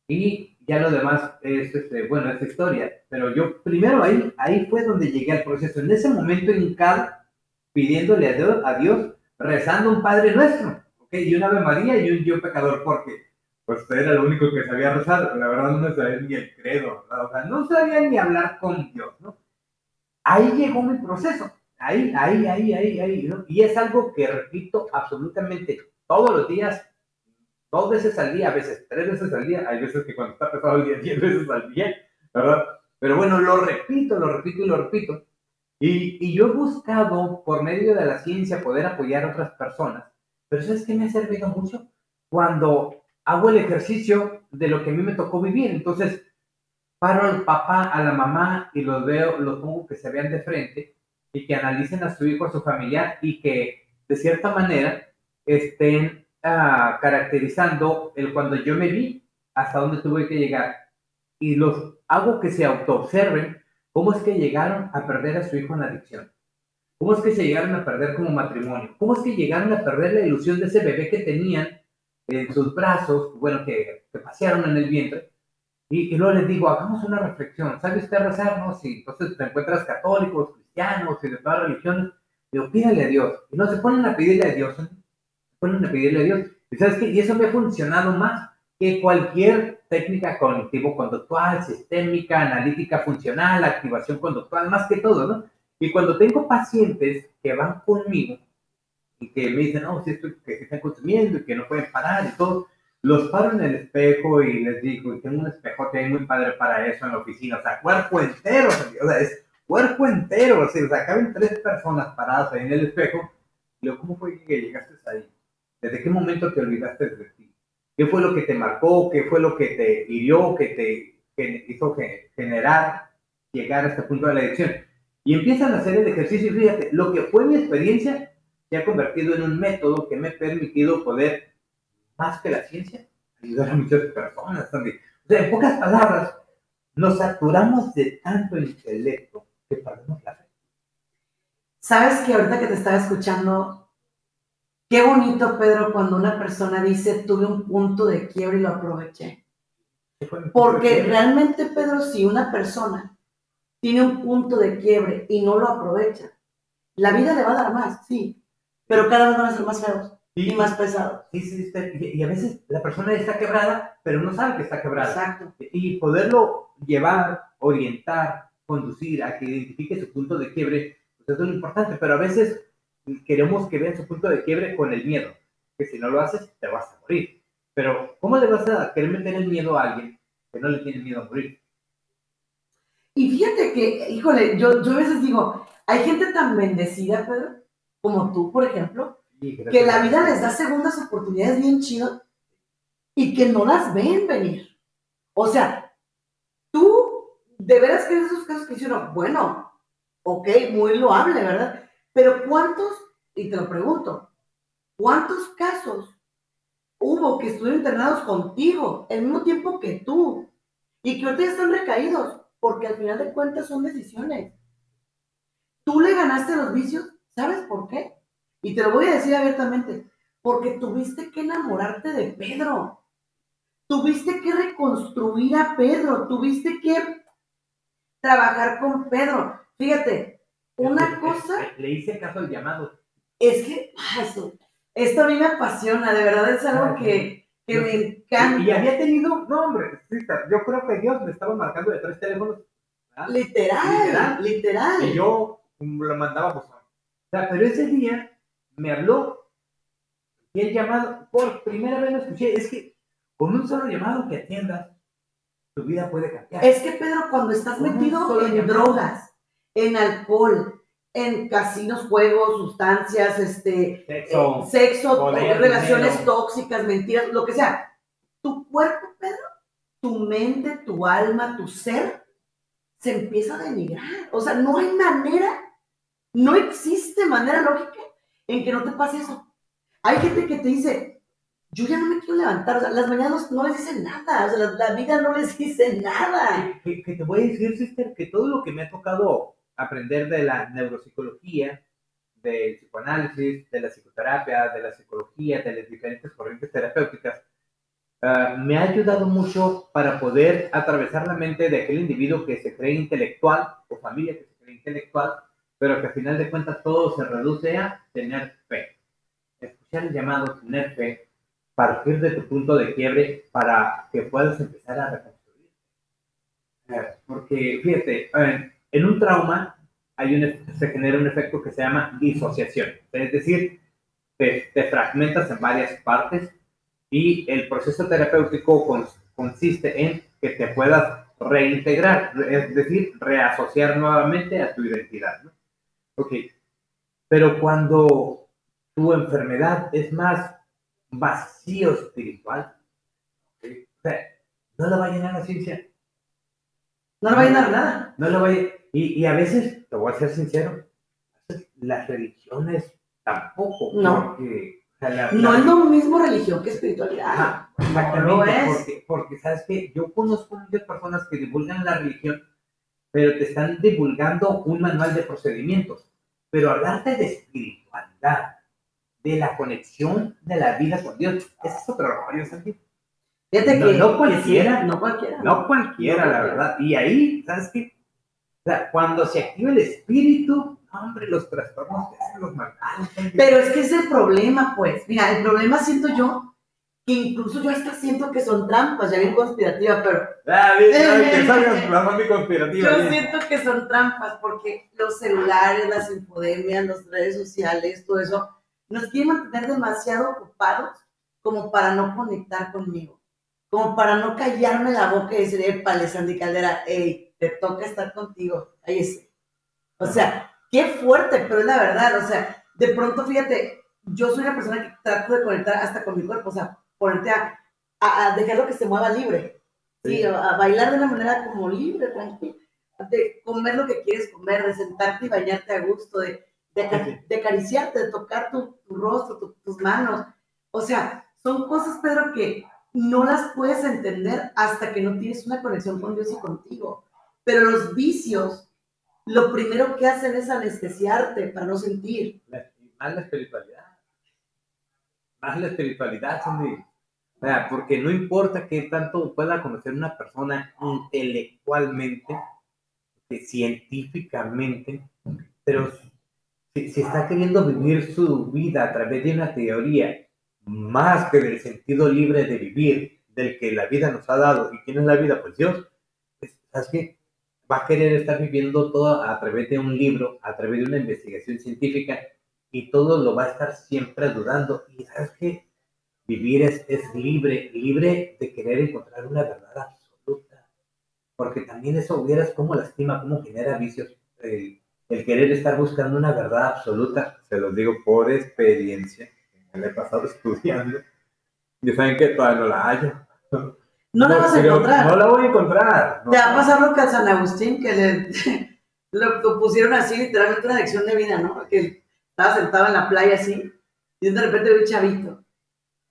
Speaker 3: y ya lo demás es, este, bueno, es historia, pero yo primero ahí, ahí fue donde llegué al proceso, en ese momento en cada pidiéndole a Dios, a Dios, rezando un Padre Nuestro, ¿ok? Y una Ave María y un yo pecador, porque pues era lo único que sabía rezar, la verdad no sabía ni el credo, o sea, no sabía ni hablar con Dios, ¿no? Ahí llegó mi proceso, ahí, ahí, ahí, ahí, ahí, ¿no? Y es algo que repito absolutamente todos los días, dos veces al día, a veces tres veces al día, hay veces que cuando está pesado el día, diez veces al día, ¿verdad? Pero bueno, lo repito, lo repito y lo repito. Y, y yo he buscado, por medio de la ciencia, poder apoyar a otras personas. Pero ¿sabes qué me ha servido mucho? Cuando hago el ejercicio de lo que a mí me tocó vivir. Entonces, paro al papá, a la mamá y los veo, los pongo que se vean de frente y que analicen a su hijo, a su familiar y que de cierta manera estén Ah, caracterizando el cuando yo me vi hasta dónde tuve que llegar. Y los hago que se autoobserven cómo es que llegaron a perder a su hijo en adicción. ¿Cómo es que se llegaron a perder como matrimonio? ¿Cómo es que llegaron a perder la ilusión de ese bebé que tenían en sus brazos, bueno, que, que pasearon en el vientre? Y, y, luego les digo, hagamos una reflexión. ¿Sabe usted rezar? No, sí. Entonces te encuentras católicos, cristianos y de todas religiones. Digo, pídale a Dios. Y no se ponen a pedirle a Dios ponen a pedirle a Dios. ¿Y sabes qué? Y eso me ha funcionado más que cualquier técnica cognitivo-conductual, sistémica, analítica funcional, activación conductual, más que todo, ¿no? Y cuando tengo pacientes que van conmigo y que me dicen, no, si esto que se están consumiendo y que no pueden parar y todo, los paro en el espejo y les digo, y tengo un espejo que hay muy padre para eso en la oficina, o sea, cuerpo entero, o sea, es cuerpo entero, o sea, caben tres personas paradas ahí en el espejo Y luego, ¿cómo fue que llegaste ahí? ¿Desde qué momento te olvidaste de ti? ¿Qué fue lo que te marcó? ¿Qué fue lo que te hirió? ¿Qué te que hizo generar llegar a este punto de la adicción? Y empiezan a hacer el ejercicio y fíjate, lo que fue mi experiencia se ha convertido en un método que me ha permitido poder, más que la ciencia, ayudar a muchas personas también. O sea, en pocas palabras, nos saturamos de tanto intelecto que perdemos la fe.
Speaker 2: Sabes que ahorita que te estaba escuchando, qué bonito, Pedro, cuando una persona dice, tuve un punto de quiebre y lo aproveché. Porque realmente, Pedro, si una persona tiene un punto de quiebre y no lo aprovecha, la vida le va a dar más, sí, pero cada vez van a ser más feos y más pesados.
Speaker 3: Sí, sí, y a veces la persona está quebrada, pero no sabe que está quebrada.
Speaker 2: Exacto.
Speaker 3: Y poderlo llevar, orientar, conducir a que identifique su punto de quiebre, pues es lo importante, pero a veces queremos que vean su punto de quiebre con el miedo, que si no lo haces te vas a morir. Pero ¿cómo le vas a querer meter el miedo a alguien que no le tiene miedo a morir?
Speaker 2: Y fíjate que, híjole, yo, yo a veces digo, hay gente tan bendecida, Pedro, como tú, por ejemplo, que la vida les da segundas oportunidades bien chidas y que no las ven venir. O sea, tú de veras que esos casos que hicieron, bueno, ok, muy loable, ¿verdad? Pero ¿cuántos, y te lo pregunto, cuántos casos hubo que estuvieron internados contigo el mismo tiempo que tú y que ahorita están recaídos? porque al final de cuentas son decisiones. Tú le ganaste los vicios, ¿sabes por qué? Y te lo voy a decir abiertamente, porque tuviste que enamorarte de Pedro. Tuviste que reconstruir a Pedro, tuviste que trabajar con Pedro. Fíjate, una cosa...
Speaker 3: Le, hice caso al llamado.
Speaker 2: Es que, ah, esto a mí me apasiona, de verdad es algo que, que me encanta.
Speaker 3: Y, había tenido, no hombre, yo creo que Dios me estaba marcando de tres teléfonos.
Speaker 2: Literal, literal,
Speaker 3: Y yo lo mandaba pues, O sea, pero ese día me habló y el llamado, por primera vez lo escuché, es que con un solo llamado que atiendas, tu vida puede cambiar.
Speaker 2: Es que Pedro, cuando estás metido en drogas, en alcohol, en casinos, juegos, sustancias, este,
Speaker 3: sexo,
Speaker 2: eh, sexo relaciones tóxicas, mentiras, lo que sea. Tu cuerpo, Pedro, tu mente, tu alma, tu ser, se empieza a denigrar. O sea, no hay manera, no existe manera lógica en que no te pase eso. Hay gente que te dice, yo ya no me quiero levantar, o sea, las mañanas no les dicen nada, o sea, la, vida no les dice nada.
Speaker 3: Que, que, te voy a decir, sister, que todo lo que me ha tocado aprender de la neuropsicología, del psicoanálisis, de la psicoterapia, de la psicología, de las diferentes corrientes terapéuticas, ah, me ha ayudado mucho para poder atravesar la mente de aquel individuo que se cree intelectual o familia que se cree intelectual, pero que al final de cuentas todo se reduce a tener fe. Escuchar el llamado tener fe, partir de tu punto de quiebre para que puedas empezar a reconstruir. Porque, fíjate, en un trauma hay un, se genera un efecto que se llama disociación, es decir, te, fragmentas en varias partes y el proceso terapéutico consiste en que te puedas reintegrar, es decir, reasociar nuevamente a tu identidad. ¿no? Ok, pero cuando tu enfermedad es más vacío espiritual, no lo va a llenar la ciencia.
Speaker 2: No lo va a llenar nada.
Speaker 3: No lo va a y, y, a veces, te voy a ser sincero, las religiones tampoco.
Speaker 2: No. no es lo mismo religión que espiritualidad.
Speaker 3: exactamente. Porque, porque, sabes que yo conozco muchas personas que divulgan la religión, pero te están divulgando un manual de procedimientos. Pero hablarte de espiritualidad, de la conexión de la vida con Dios, ese es otro rollo, ¿sabes?
Speaker 2: Fíjate
Speaker 3: no,
Speaker 2: que
Speaker 3: no cualquiera,
Speaker 2: no cualquiera,
Speaker 3: no cualquiera, la verdad. Y ahí, ¿sabes qué? O sea, cuando se activa el espíritu, hombre, los trastornos se los marcados.
Speaker 2: Pero es que es el problema, pues. Mira, el problema siento yo que incluso yo hasta siento que son trampas, ya bien conspirativa, pero.
Speaker 3: Ah, bien, que conspirativa.
Speaker 2: Yo siento que son trampas porque los celulares, las infodemias, las redes sociales, todo eso, nos quieren mantener demasiado ocupados como para no conectar conmigo, como para no callarme la boca y decir, épale, Sandy Caldera, hey te toca estar contigo. Ahí es. O sea, qué fuerte, pero es la verdad. O sea, de pronto, fíjate, yo soy una persona que trato de conectar hasta con mi cuerpo, o sea, ponerte a, a, a dejarlo que se mueva libre, ¿sí?
Speaker 3: Sí.
Speaker 2: A, bailar de una manera como libre, tranquila, de comer lo que quieres comer, de sentarte y bañarte a gusto, de, de,
Speaker 3: Sí.
Speaker 2: de acariciarte, de tocar tu, tu rostro, tu- tus manos. O sea, son cosas, Pedro, que no las puedes entender hasta que no tienes una conexión con Dios y contigo. Pero los vicios, lo primero que hacen es anestesiarte para no sentir.
Speaker 3: Más la espiritualidad. Más la espiritualidad, Cindy. O sea, porque no importa qué tanto pueda conocer una persona intelectualmente, que científicamente, pero si está queriendo vivir su vida a través de una teoría más que del sentido libre de vivir, del que la vida nos ha dado, ¿y quién es la vida? Pues Dios. ¿Sabes qué? Va a querer estar viviendo todo a través de un libro, a través de una investigación científica, y todo lo va a estar siempre dudando. Y ¿sabes qué? Vivir es, es libre, libre de querer encontrar una verdad absoluta. Porque también eso vieras cómo lastima, cómo genera vicios. El, el querer estar buscando una verdad absoluta, se los digo por experiencia, me la he pasado estudiando. Y saben que todavía no la hallo.
Speaker 2: No la vas a encontrar.
Speaker 3: No la voy a encontrar. no.
Speaker 2: Te va a pasar lo que a San Agustín, que le, lo, pusieron así, literalmente una lección de vida, ¿no? Que estaba sentado en la playa así, y de repente ve un chavito,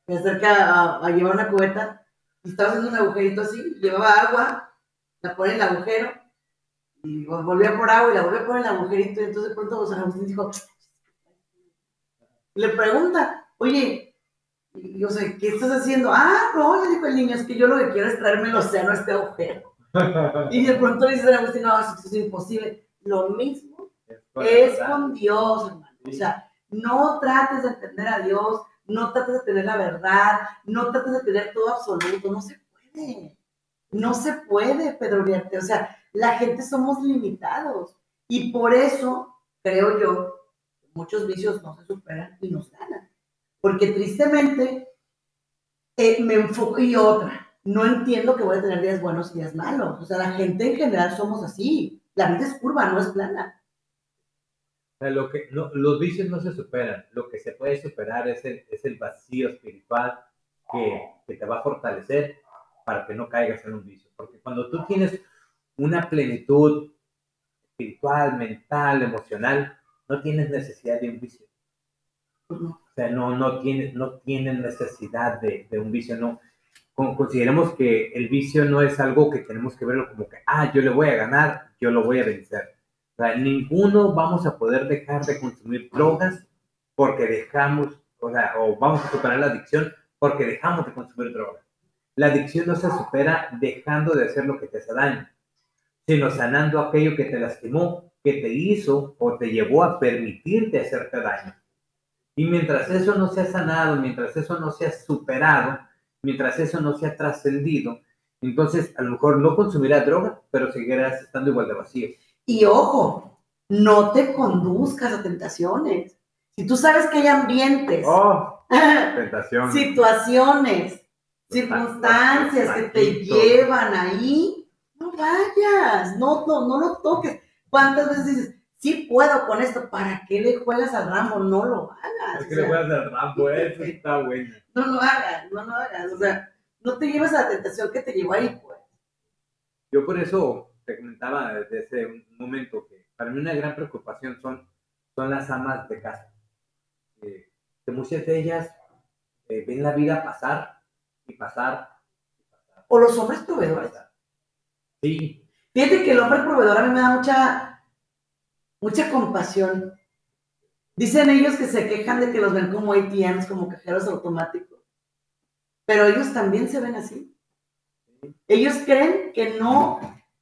Speaker 2: se acerca a, a llevar una cubeta, y estaba haciendo un agujerito así, llevaba agua, la pone en el agujero, y vol- volvía por agua, y la volvía a poner en el agujerito, y entonces de pronto San Agustín dijo, le pregunta, oye, y, o sea, ¿qué estás haciendo? Ah, no, le dijo el niño, es que yo lo que quiero es traerme el océano a este agujero. Y de pronto le dice San Agustín, no, eso es imposible. Lo mismo es con Dios, hermano. O sea, no trates de entender a Dios, no trates de tener la verdad, no trates de tener todo absoluto, no se puede. No se puede, Pedro Vierte. O sea, la gente somos limitados. Y por eso, creo yo, muchos vicios no se superan y nos ganan. Porque tristemente, eh, me enfoco y otra. No entiendo que voy a tener días buenos y días malos. O sea, la gente en general somos así. La vida es curva, no es plana.
Speaker 3: O sea, lo que, no, los vicios no se superan. Lo que se puede superar es el, es el vacío espiritual que, que te va a fortalecer para que no caigas en un vicio. Porque cuando tú tienes una plenitud espiritual, mental, emocional, no tienes necesidad de un vicio.
Speaker 2: No.
Speaker 3: O sea, no, no, tienes, no tienes necesidad de, un vicio. No. Con- consideremos que el vicio no es algo que tenemos que verlo como que, ah, yo le voy a ganar, yo lo voy a vencer. O sea, ninguno vamos a poder dejar de consumir drogas porque dejamos, o sea, o vamos a superar la adicción porque dejamos de consumir drogas. La adicción no se supera dejando de hacer lo que te hace daño, sino sanando aquello que te lastimó, que te hizo o te llevó a permitirte hacerte daño. Y mientras eso no se ha sanado, mientras eso no se ha superado, mientras eso no se ha trascendido, entonces a lo mejor no consumirás droga, pero seguirás estando igual de vacío.
Speaker 2: Y ojo, no te conduzcas a tentaciones. Si tú sabes que hay ambientes,
Speaker 3: ¡Oh!
Speaker 2: Situaciones, circunstancias que te llevan ahí, no vayas, no, no, no lo toques. ¿Cuántas veces dices, sí puedo con esto? ¿Para qué le juegas al ramo? No lo hagas. O sea,
Speaker 3: le voy a hacer Rambo, eso está bueno.
Speaker 2: no lo hagas, no lo hagas. O sea, no te lleves a la tentación que te llevó ahí, pues.
Speaker 3: Yo por eso te comentaba desde ese momento que para mí una gran preocupación son, son las amas de casa. Eh, que muchas de ellas eh, ven la vida pasar y pasar y pasar.
Speaker 2: O los hombres proveedores.
Speaker 3: Sí,
Speaker 2: Fíjate que el hombre proveedor a mí me da mucha, mucha compasión. Dicen ellos que se quejan de que los ven como ATMs, como cajeros automáticos. Pero ellos también se ven así. Ellos creen que no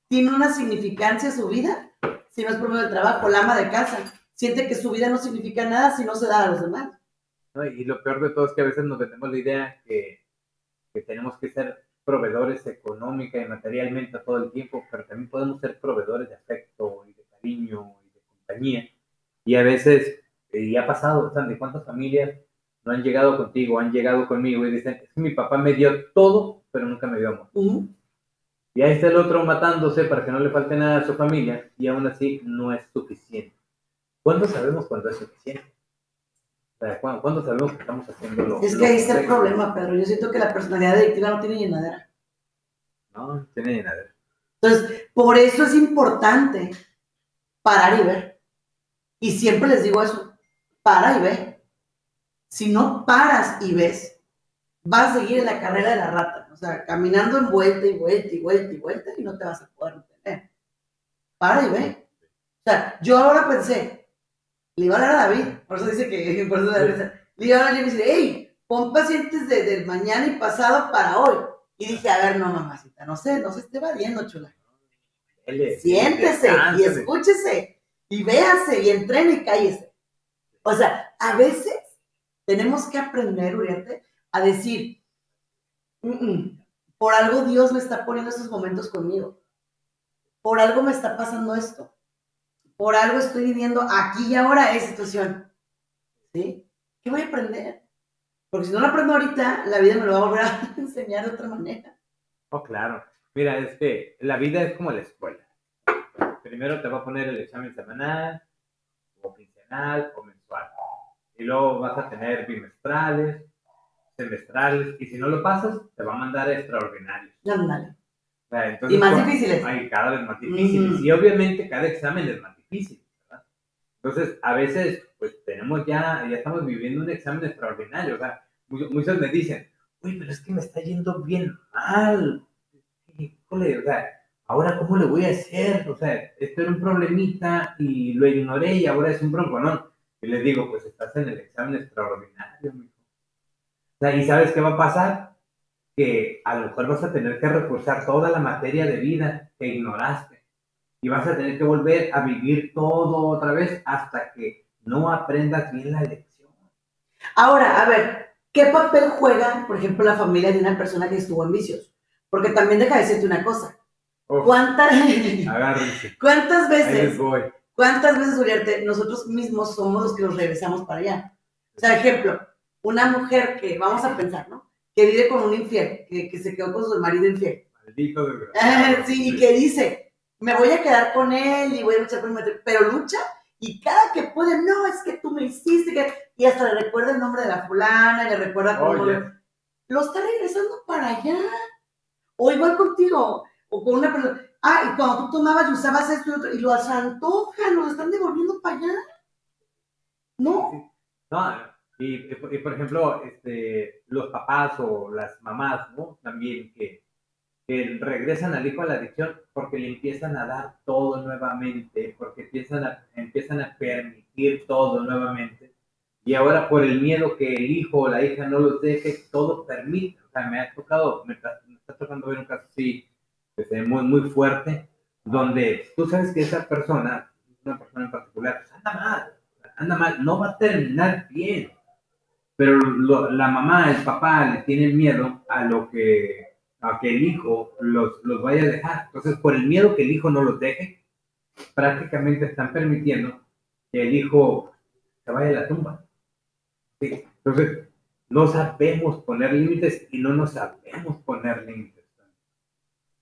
Speaker 2: tiene una significancia su vida si no es por medio del trabajo. La ama de casa siente que su vida no significa nada si no se da a los demás.
Speaker 3: ¿no? Y lo peor de todo es que a veces nos vendemos la idea que, que tenemos que ser proveedores económica y materialmente todo el tiempo, pero también podemos ser proveedores de afecto y de cariño compañía. Y a veces, eh, y ha pasado, Sandy, ¿cuántas familias no han llegado contigo, han llegado conmigo y dicen, es que mi papá me dio todo, pero nunca me dio amor?
Speaker 2: Ujú.
Speaker 3: Y ahí está el otro matándose para que no le falte nada a su familia y aún así no es suficiente. ¿Cuándo sabemos cuándo es suficiente? O sea, ¿cuándo, cuándo sabemos que estamos haciendo lo
Speaker 2: Es que ahí está el problema, Pedro. Yo siento que la personalidad adictiva no tiene llenadera.
Speaker 3: No, no tiene llenadera.
Speaker 2: Entonces, por eso es importante parar y ver. Y siempre les digo eso, para y ve. Si no paras y ves, vas a seguir en la carrera de la rata. O sea, caminando en vuelta y vuelta y vuelta y vuelta y no te vas a poder detener. Para y ve. O sea, yo ahora pensé, le iba a hablar a David, por eso dice que, por eso da risa. le iba a hablar y le dice, hey, pon pacientes de, del mañana y pasado para hoy. Y dije, a ver, no, mamacita, no sé, no se esté valiendo, chula. Siéntese y escúchese y véase y entrene y cállese. O sea, a veces tenemos que aprender, Uriarte, a decir, "Mm, mm, por algo Dios me está poniendo estos momentos conmigo. Por algo me está pasando esto. Por algo estoy viviendo aquí y ahora esa situación. ¿Sí? ¿Qué voy a aprender? Porque si no lo aprendo ahorita, la vida me lo va a volver a enseñar de otra manera.
Speaker 3: Oh, claro. Mira, es que la vida es como la escuela. Primero te va a poner el examen semanal, o quincenal, o mensual. Y luego vas a tener bimestrales, semestrales, y si no lo pasas, te va a mandar extraordinarios.
Speaker 2: Ándale.
Speaker 3: O sea, entonces,
Speaker 2: Y más
Speaker 3: con-
Speaker 2: difíciles.
Speaker 3: Ay, cada vez más difíciles.
Speaker 2: Ujú.
Speaker 3: Y obviamente cada examen es más difícil, ¿verdad? Entonces, a veces, pues tenemos ya, ya estamos viviendo un examen extraordinario. O sea, mu- muchos me dicen, uy, pero es que me está yendo bien mal. Híjole, o sea, ahora cómo le voy a hacer? O sea, esto era un problemita y lo ignoré y ahora es un bronconón. Y les digo, pues estás en el examen extraordinario, mijo. O sea, ¿y sabes qué va a pasar? que a lo mejor vas a tener que reforzar toda la materia de vida que ignoraste y vas a tener que volver a vivir todo otra vez hasta que no aprendas bien la lección.
Speaker 2: Ahora, a ver, ¿qué papel juega, por ejemplo, la familia de una persona que estuvo en vicios? Porque también deja de decirte una cosa.
Speaker 3: Uf,
Speaker 2: ¿Cuántas. ¿cuántas veces,
Speaker 3: voy.
Speaker 2: cuántas veces, Uriarte, nosotros mismos somos los que los regresamos para allá? O sea, ejemplo, una mujer que, vamos a pensar, ¿no? Que vive con un infiel, que, que se quedó con su marido infiel.
Speaker 3: Maldito desgraciado.
Speaker 2: sí, y que dice, me voy a quedar con él y voy a luchar por mi pero lucha y cada que puede, no, es que tú me hiciste, que... y hasta le recuerda el nombre de la fulana, le recuerda cómo... Lo está regresando para allá. O igual contigo, o con una persona, ah, y cuando tú tomabas y usabas esto y otro, y lo antojan, lo están devolviendo para allá. No,
Speaker 3: No, y, por- ejemplo, este, los papás o las mamás, ¿no? También que, que regresan al hijo a la adicción porque le empiezan a dar todo nuevamente, porque empiezan a, empiezan a permitir todo nuevamente. Y ahora por el miedo que el hijo o la hija no los deje, todo permite. O sea, me ha tocado, me me está tocando ver un caso así, este, muy, muy fuerte, donde tú sabes que esa persona, una persona en particular, pues anda mal, anda mal, no va a terminar bien. Pero lo- la mamá, el papá le tienen miedo a lo que, a que el hijo los, los vaya a dejar. Entonces, por el miedo que el hijo no los deje, prácticamente están permitiendo que el hijo se vaya a la tumba. Entonces, no sabemos poner límites y no nos sabemos poner límites.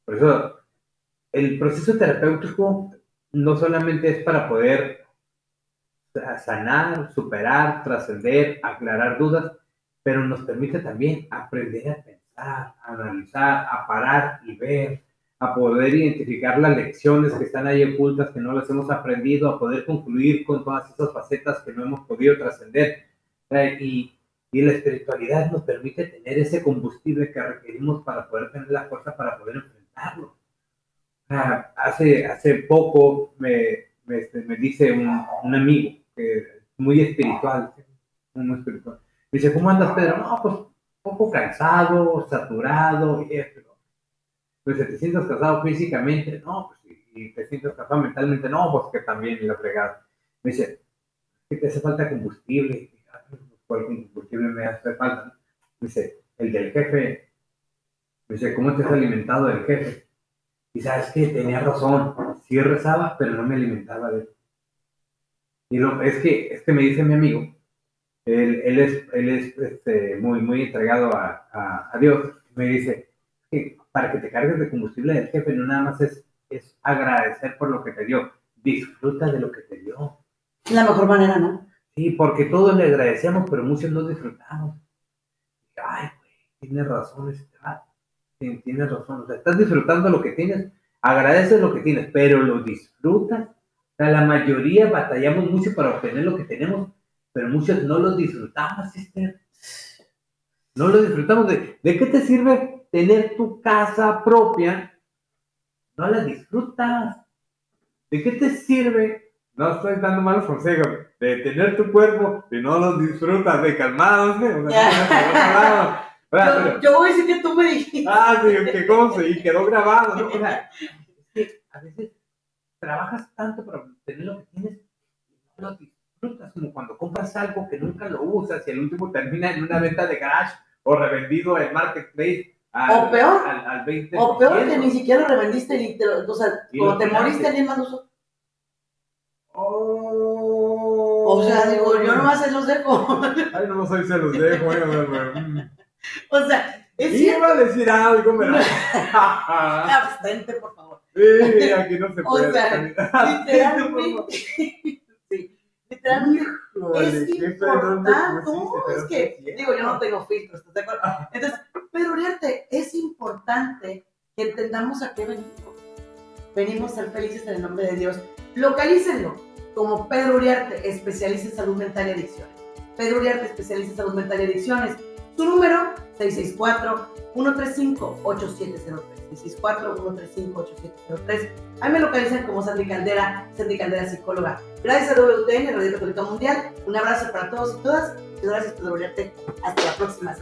Speaker 3: Por eso, el proceso terapéutico no solamente es para poder sanar, superar, trascender, aclarar dudas, pero nos permite también aprender a pensar, a analizar, a parar y ver, a poder identificar las lecciones que están ahí ocultas, que no las hemos aprendido, a poder concluir con todas esas facetas que no hemos podido trascender. Y, y la espiritualidad nos permite tener ese combustible que requerimos para poder tener la fuerza para poder enfrentarlo. Ah, hace, hace poco me, me, me dice un, un amigo que muy espiritual, muy espiritual. Me dice, ¿cómo andas, Pedro? No, pues un poco cansado, saturado y esto. Pues ¿te sientes cansado físicamente? No, pues y, te sientes cansado mentalmente, no, pues que también la fregada. Me dice, ¿qué te hace falta combustible? "Ah, pues, ¿Cuál combustible me hace falta? Me dice, el del jefe. Me dice, ¿cómo te has alimentado del jefe? Y sabes que tenía razón, sí rezaba, pero no me alimentaba de él. Y lo, es, que, es que me dice mi amigo, él, él es, él es este, muy, muy entregado a, a, a Dios, me dice que para que te cargues de combustible del jefe no nada más es, es agradecer por lo que te dio, disfruta de lo que te dio.
Speaker 2: la mejor manera, ¿no?
Speaker 3: Sí, porque todos le agradecemos, pero muchos no disfrutamos. Ay, güey, tienes razón, tienes razón. O sea, estás disfrutando lo que tienes, agradeces lo que tienes, pero lo disfrutas. O sea, la mayoría batallamos mucho para obtener lo que tenemos, pero muchos no lo disfrutamos. No lo disfrutamos. ¿De, ¿De qué te sirve tener tu casa propia? No la disfrutas. ¿De qué te sirve? No estoy dando malos consejos. De tener tu cuerpo y no lo disfrutas, de calmados, ¿eh?
Speaker 2: yo, yo, voy a decir que tú me dijiste.
Speaker 3: Ah, sí, que cómo se y quedó grabado, ¿no? O sea, es que a veces trabajas tanto para tener lo que tienes y no lo disfrutas, como cuando compras algo que nunca lo usas y el último termina en una venta de garage o revendido en marketplace.
Speaker 2: Al, o peor, al, al 20 o peor que ni siquiera lo revendiste, y te, o sea, cuando te moriste alguien más lo usó.
Speaker 3: Oh.
Speaker 2: O sea, digo, yo nomás se los dejo.
Speaker 3: Ay, no soy se los dejo, eh,
Speaker 2: O sea, es
Speaker 3: Iba a decir algo, pero.
Speaker 2: Abstente, por favor.
Speaker 3: Sí, aquí no se puede.
Speaker 2: O sea, literalmente. sí, literalmente. es importante. No, es que, digo, yo no tengo filtros, ¿estás de acuerdo? Entonces, pero fíjate, es importante que entendamos a qué venimos. Venimos a ser felices en el nombre de Dios. Localícenlo como Pedro Uriarte, especialista en salud mental y adicciones. Pedro Uriarte, especialista en salud mental y adicciones. Su número, 664-135-8703. 664-135-8703. Ahí me localizan como Sandy Caldera, Sandy Caldera Psicóloga. Gracias a WTN, Radio Católica Mundial. Un abrazo para todos y todas. Y gracias, Pedro Uriarte. Hasta la próxima, si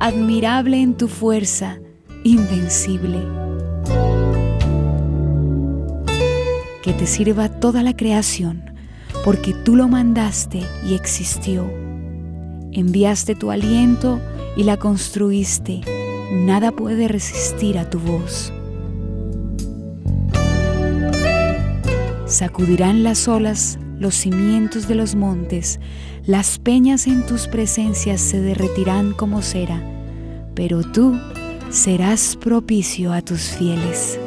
Speaker 4: admirable en tu fuerza, invencible. Que te sirva toda la creación, porque tú lo mandaste y existió. Enviaste tu aliento y la construiste. Nada puede resistir a tu voz. Sacudirán las olas los cimientos de los montes, las peñas en tus presencias se derretirán como cera, pero tú serás propicio a tus fieles.